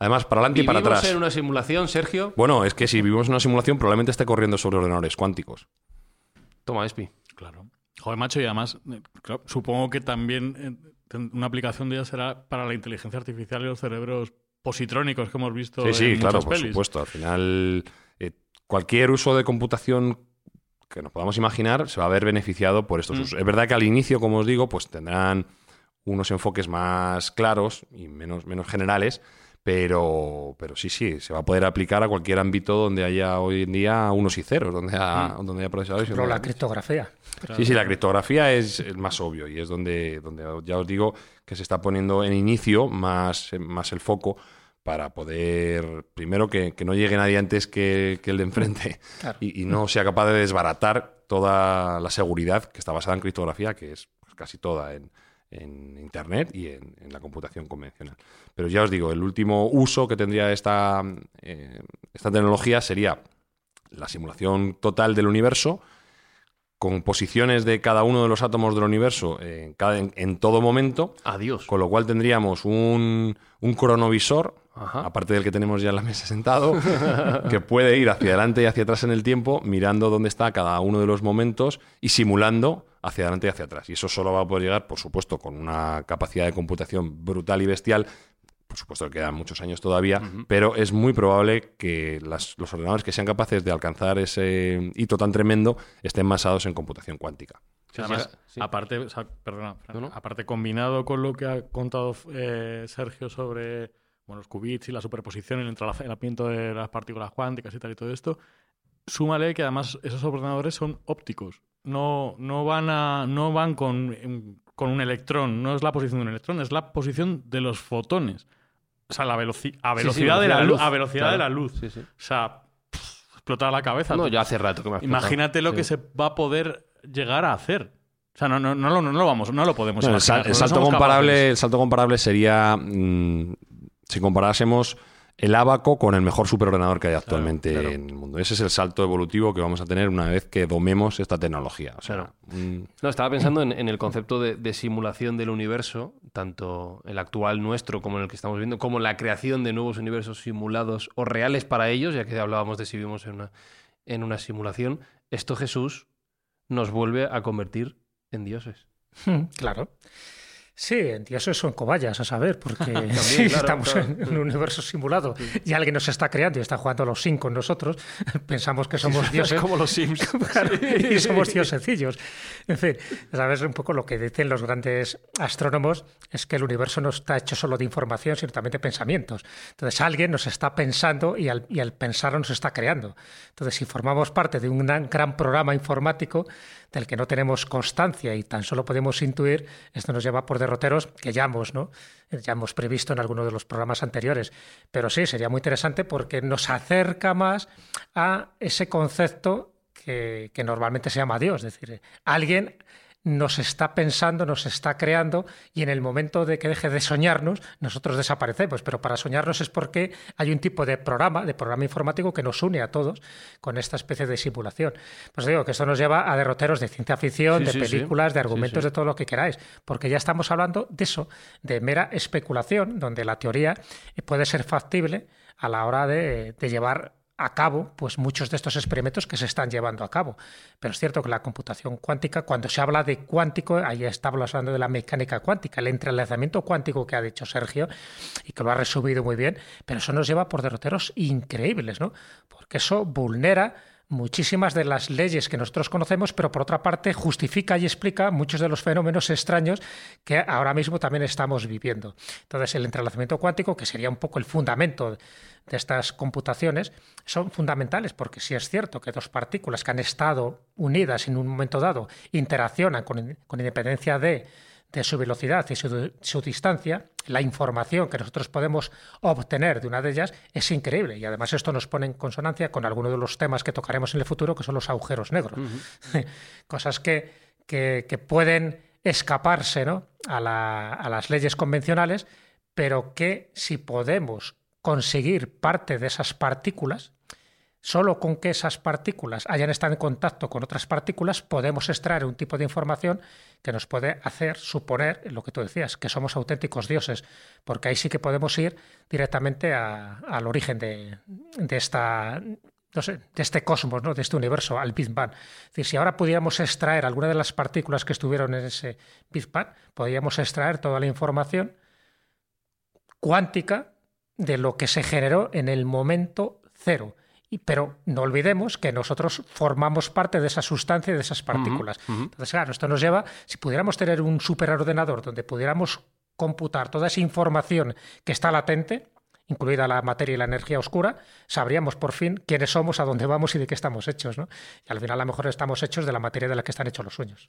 Además, para adelante y para atrás. en una simulación, Sergio? Bueno, es que si vivimos en una simulación, probablemente esté corriendo sobre ordenadores cuánticos. Toma, Espi. Claro. Joder, macho, y además, eh, supongo que también eh, una aplicación de ella será para la inteligencia artificial y los cerebros positrónicos que hemos visto sí, sí, en claro, por supuesto. Al final, cualquier uso de computación que nos podamos imaginar se va a ver beneficiado por estos mm. usos. Es verdad que al inicio, como os digo, pues tendrán unos enfoques más claros y menos, menos generales, pero, pero sí, sí, se va a poder aplicar a cualquier ámbito donde haya hoy en día unos y ceros, donde haya, mm. donde haya procesadores. Pero la criptografía. Sí, sí, la criptografía es el más obvio y es donde, donde ya os digo que se está poniendo en inicio más, más el foco para poder, primero, que, no llegue nadie antes que, el de enfrente y, no sea capaz de desbaratar toda la seguridad que está basada en criptografía, que es pues, casi toda en, Internet y en, la computación convencional. Pero ya os digo, el último uso que tendría esta, eh, esta tecnología sería la simulación total del universo, con posiciones de cada uno de los átomos del universo en, cada, en, todo momento. Adiós. Con lo cual tendríamos un, un cronovisor, aparte del que tenemos ya en la mesa sentado, que puede ir hacia adelante y hacia atrás en el tiempo, mirando dónde está cada uno de los momentos y simulando hacia adelante y hacia atrás. Y eso solo va a poder llegar, por supuesto, con una capacidad de computación brutal y bestial, por supuesto que quedan muchos años todavía, pero es muy probable que los ordenadores que sean capaces de alcanzar ese hito tan tremendo estén basados en computación cuántica. aparte, aparte combinado con lo que ha contado eh, Sergio sobre bueno, los qubits y la superposición, el entrelazamiento de las partículas cuánticas y tal y todo esto, súmale que además esos ordenadores son ópticos. No, no van, a, no van con, con un electrón, no es la posición de un electrón, es la posición de los fotones. O sea, la a velocidad, de la luz. A velocidad de la luz. O sea, explotar la cabeza. No, ya hace rato que me Imagínate lo que se va a poder llegar a hacer. O sea, no, no, no, lo, vamos, no lo podemos el, salto comparable, el salto comparable sería mm, si comparásemos el abaco con el mejor superordenador que hay actualmente en el mundo. Ese es el salto evolutivo que vamos a tener una vez que domemos esta tecnología. O sea, No, estaba pensando en, el concepto de, simulación del universo, tanto el actual nuestro como en el que estamos viendo, como la creación de nuevos universos simulados o reales para ellos, ya que hablábamos de si vivimos en una, en una simulación. Esto Jesús nos vuelve a convertir en dioses. Claro. Sí, dioses son cobayas, a saber, porque estamos en un universo simulado y alguien nos está creando y está jugando a los Sims con nosotros, pensamos que somos dioses. como los Sims. y somos dios sencillos. En fin, sabes un poco lo que dicen los grandes astrónomos, es que el universo no está hecho solo de información, sino también de pensamientos. Entonces alguien nos está pensando y al, y al pensar nos está creando. Entonces, si formamos parte de un gran programa informático, del que no tenemos constancia y tan solo podemos intuir, esto nos lleva por derroteros que ya hemos, ¿no? ya hemos previsto en alguno de los programas anteriores. Pero sí, sería muy interesante porque nos acerca más a ese concepto que, normalmente se llama Dios, es decir, alguien nos está pensando, nos está creando y en el momento de que deje de soñarnos, nosotros desaparecemos. Pero para soñarnos es porque hay un tipo de programa, de programa informático que nos une a todos con esta especie de simulación. Pues digo que esto nos lleva a derroteros de ciencia ficción, de películas, de argumentos, de todo lo que queráis, porque ya estamos hablando de eso, de mera especulación, donde la teoría puede ser factible a la hora de, de llevar a cabo pues muchos de estos experimentos que se están llevando a cabo. Pero es cierto que la computación cuántica, cuando se habla de cuántico, ahí estamos hablando de la mecánica cuántica, el entrelazamiento cuántico que ha dicho Sergio y que lo ha resumido muy bien, pero eso nos lleva por derroteros increíbles, ¿no? Porque eso vulnera muchísimas de las leyes que nosotros conocemos, pero por otra parte justifica y explica muchos de los fenómenos extraños que ahora mismo también estamos viviendo. Entonces, el entrelazamiento cuántico, que sería un poco el fundamento de estas computaciones, son fundamentales porque si es cierto que dos partículas que han estado unidas en un momento dado interaccionan con, con independencia de de su velocidad y su, distancia, la información que nosotros podemos obtener de una de ellas es increíble. Y además esto nos pone en consonancia con algunos de los temas que tocaremos en el futuro, que son los agujeros negros. Cosas que, que, pueden escaparse ¿no? a, a las leyes convencionales, pero que si podemos conseguir parte de esas partículas, Solo con que esas partículas hayan estado en contacto con otras partículas podemos extraer un tipo de información que nos puede hacer suponer lo que tú decías, que somos auténticos dioses, porque ahí sí que podemos ir directamente al origen de, esta no sé, de este cosmos, ¿no? de este universo, al Big Bang. Si ahora pudiéramos extraer alguna de las partículas que estuvieron en ese Big Bang, podríamos extraer toda la información cuántica de lo que se generó en el momento cero pero no olvidemos que nosotros formamos parte de esa sustancia y de esas partículas. Entonces, claro, esto nos lleva, si pudiéramos tener un superordenador donde pudiéramos computar toda esa información que está latente, incluida la materia y la energía oscura, sabríamos por fin quiénes somos, a dónde vamos y de qué estamos hechos. ¿no? Y al final a lo mejor estamos hechos de la materia de la que están hechos los sueños.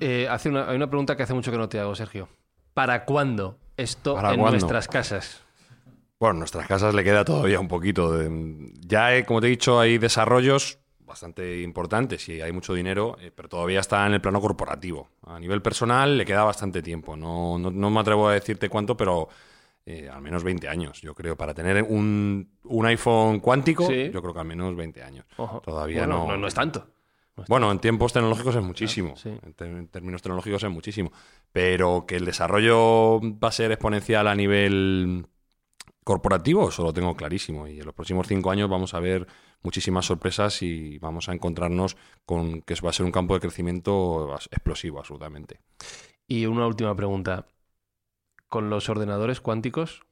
Eh, hace una, hay una pregunta que hace mucho que no te hago, Sergio. ¿Para cuándo esto en nuestras casas? Bueno, en nuestras casas le queda todavía un poquito. Ya, como te he dicho, hay desarrollos bastante importantes y hay mucho dinero, eh, pero todavía está en el plano corporativo. A nivel personal le queda bastante tiempo. No, no, me atrevo a decirte cuánto, pero eh, al menos 20 años, yo creo. Para tener un, un iPhone cuántico, yo creo que al menos 20 años. Todavía no, no, es tanto. bueno, en tiempos tecnológicos es muchísimo. en, términos tecnológicos es muchísimo. Pero que el desarrollo va a ser exponencial a nivel corporativo, eso lo tengo clarísimo. Y en los próximos cinco años vamos a ver muchísimas sorpresas y vamos a encontrarnos con que va a ser un campo de crecimiento explosivo, absolutamente. Y una última pregunta. ¿Con los ordenadores cuánticos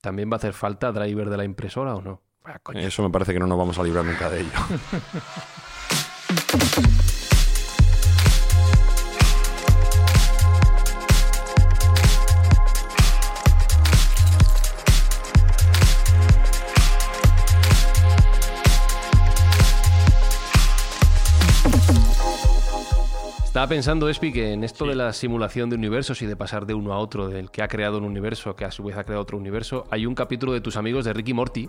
también va a hacer falta driver de la impresora o no? Ah, eso me parece que no nos vamos a librar nunca de ello. Estaba pensando, Espi, que en esto de la simulación de universos y de pasar de uno a otro, del que ha creado un universo, que a su vez ha creado otro universo, hay un capítulo de tus amigos de Ricky Morty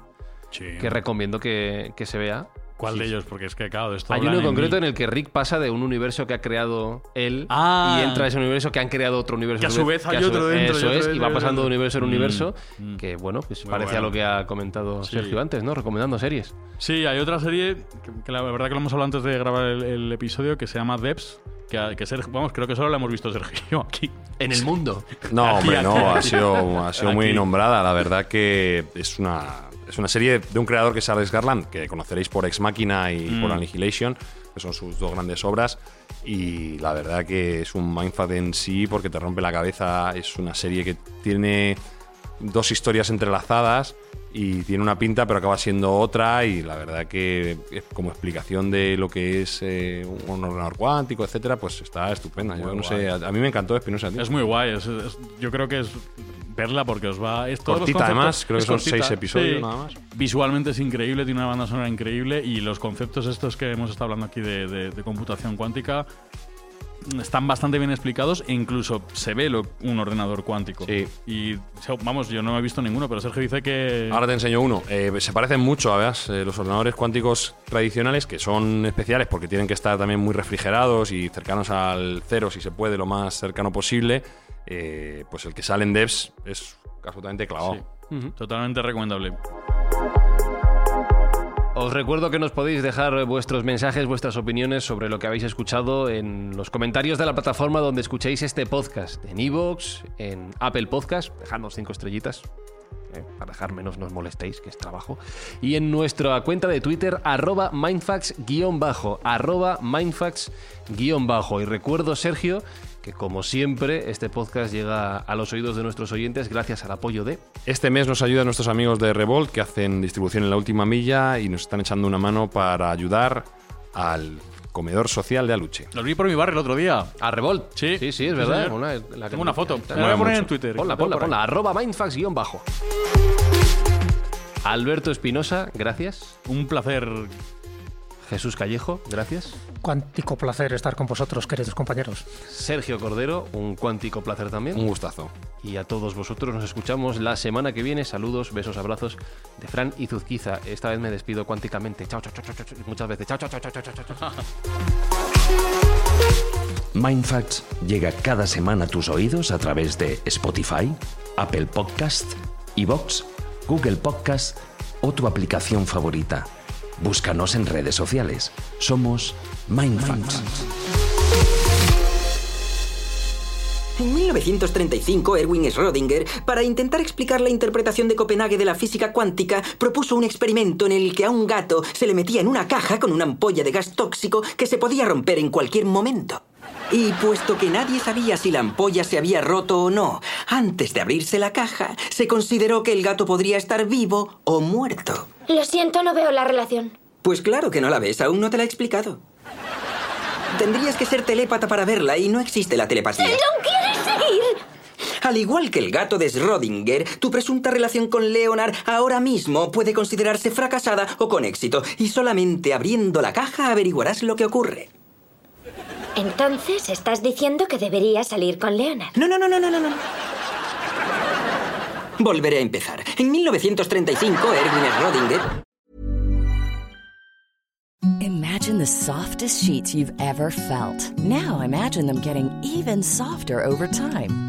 que recomiendo que, se vea. ¿Cuál de ellos? Porque es que, claro, esto Hay uno en concreto en el que Rick pasa de un universo que ha creado él ah. y entra a ese universo que han creado otro universo. Que a su vez hay otro dentro. Eso es, y va pasando de universo en mm, universo, mm. que bueno, pues parece a lo que ha comentado Sergio antes, ¿no? Recomendando series. Sí, hay otra serie que, la verdad que lo hemos hablado antes de grabar el, el episodio que se llama Debs, que, Sergio, vamos, creo que solo la hemos visto Sergio aquí. En el mundo. No, hombre, no, ha sido, ha sido muy nombrada. La verdad que es una, es una serie de un creador que es Alex Garland, que conoceréis por Ex Machina y mm. por Annihilation, que son sus dos grandes obras. Y la verdad que es un mindfuck en sí porque te rompe la cabeza. Es una serie que tiene dos historias entrelazadas y tiene una pinta pero acaba siendo otra y la verdad que como explicación de lo que es eh, un ordenador cuántico, etcétera, pues está estupenda. yo no sé, a, mí me encantó Espinosa. Es muy guay, yo creo que es verla porque os va... Es cortita además, creo que son seis episodios nada más. Visualmente es increíble, tiene una banda sonora increíble y los conceptos estos que hemos estado hablando aquí de computación cuántica están bastante bien explicados e incluso se ve lo, un ordenador cuántico. Sí. Y vamos, yo no he visto ninguno, pero Sergio dice que. Ahora te enseño uno. Eh, se parecen mucho a eh, los ordenadores cuánticos tradicionales, que son especiales porque tienen que estar también muy refrigerados y cercanos al cero, si se puede, lo más cercano posible. Eh, pues el que sale en devs es absolutamente clavado. Totalmente recomendable. Os recuerdo que nos podéis dejar vuestros mensajes, vuestras opiniones sobre lo que habéis escuchado en los comentarios de la plataforma donde escuchéis este podcast, en Evox, en Apple Podcast, dejadnos cinco estrellitas. Eh, para dejar menos nos molestéis, que es trabajo. Y en nuestra cuenta de Twitter, arroba mindfax-bajo, arroba mindfax-bajo. Y recuerdo, Sergio, que como siempre este podcast llega a los oídos de nuestros oyentes gracias al apoyo de... Este mes nos ayudan nuestros amigos de Revolt que hacen distribución en la última milla y nos están echando una mano para ayudar al comedor social de Aluche. Lo vi por mi barrio el otro día. ¿A Revolt? Sí. Sí, sí, es verdad. Tengo una foto. La voy a poner en Twitter. Ponla, ponla, ponla. Arroba mindfax-bajo. Alberto Espinosa, gracias. Un placer Jesús Callejo, gracias. Cuántico placer estar con vosotros, queridos compañeros. Sergio Cordero, un cuántico placer también. Un gustazo. Y a todos vosotros nos escuchamos la semana que viene. Saludos, besos, abrazos de Fran y Zuzquiza. Esta vez me despido cuánticamente. Chao, chao, chao, chao, chao. Muchas veces. Chao, chao, chao, chao, chao, chao. Mindfacts llega cada semana a tus oídos a través de Spotify, Apple Podcast, Evox, Google Podcast o tu aplicación favorita. Búscanos en redes sociales. Somos Mindfacts. En 1935, Erwin Schrödinger, para intentar explicar la interpretación de Copenhague de la física cuántica, propuso un experimento en el que a un gato se le metía en una caja con una ampolla de gas tóxico que se podía romper en cualquier momento. Y puesto que nadie sabía si la ampolla se había roto o no, antes de abrirse la caja, se consideró que el gato podría estar vivo o muerto. Lo siento, no veo la relación. Pues claro que no la ves, aún no te la he explicado. Tendrías que ser telépata para verla y no existe la telepatía. ¿No quieres seguir? Al igual que el gato de Schrödinger, tu presunta relación con Leonard ahora mismo puede considerarse fracasada o con éxito, y solamente abriendo la caja averiguarás lo que ocurre. Entonces, ¿estás diciendo que debería salir con Leonard? No, no, no, no, no, no. Volveré a empezar. En 1935, Erwin Schrödinger Imagine the softest sheets you've ever felt. Now imagine them getting even softer over time.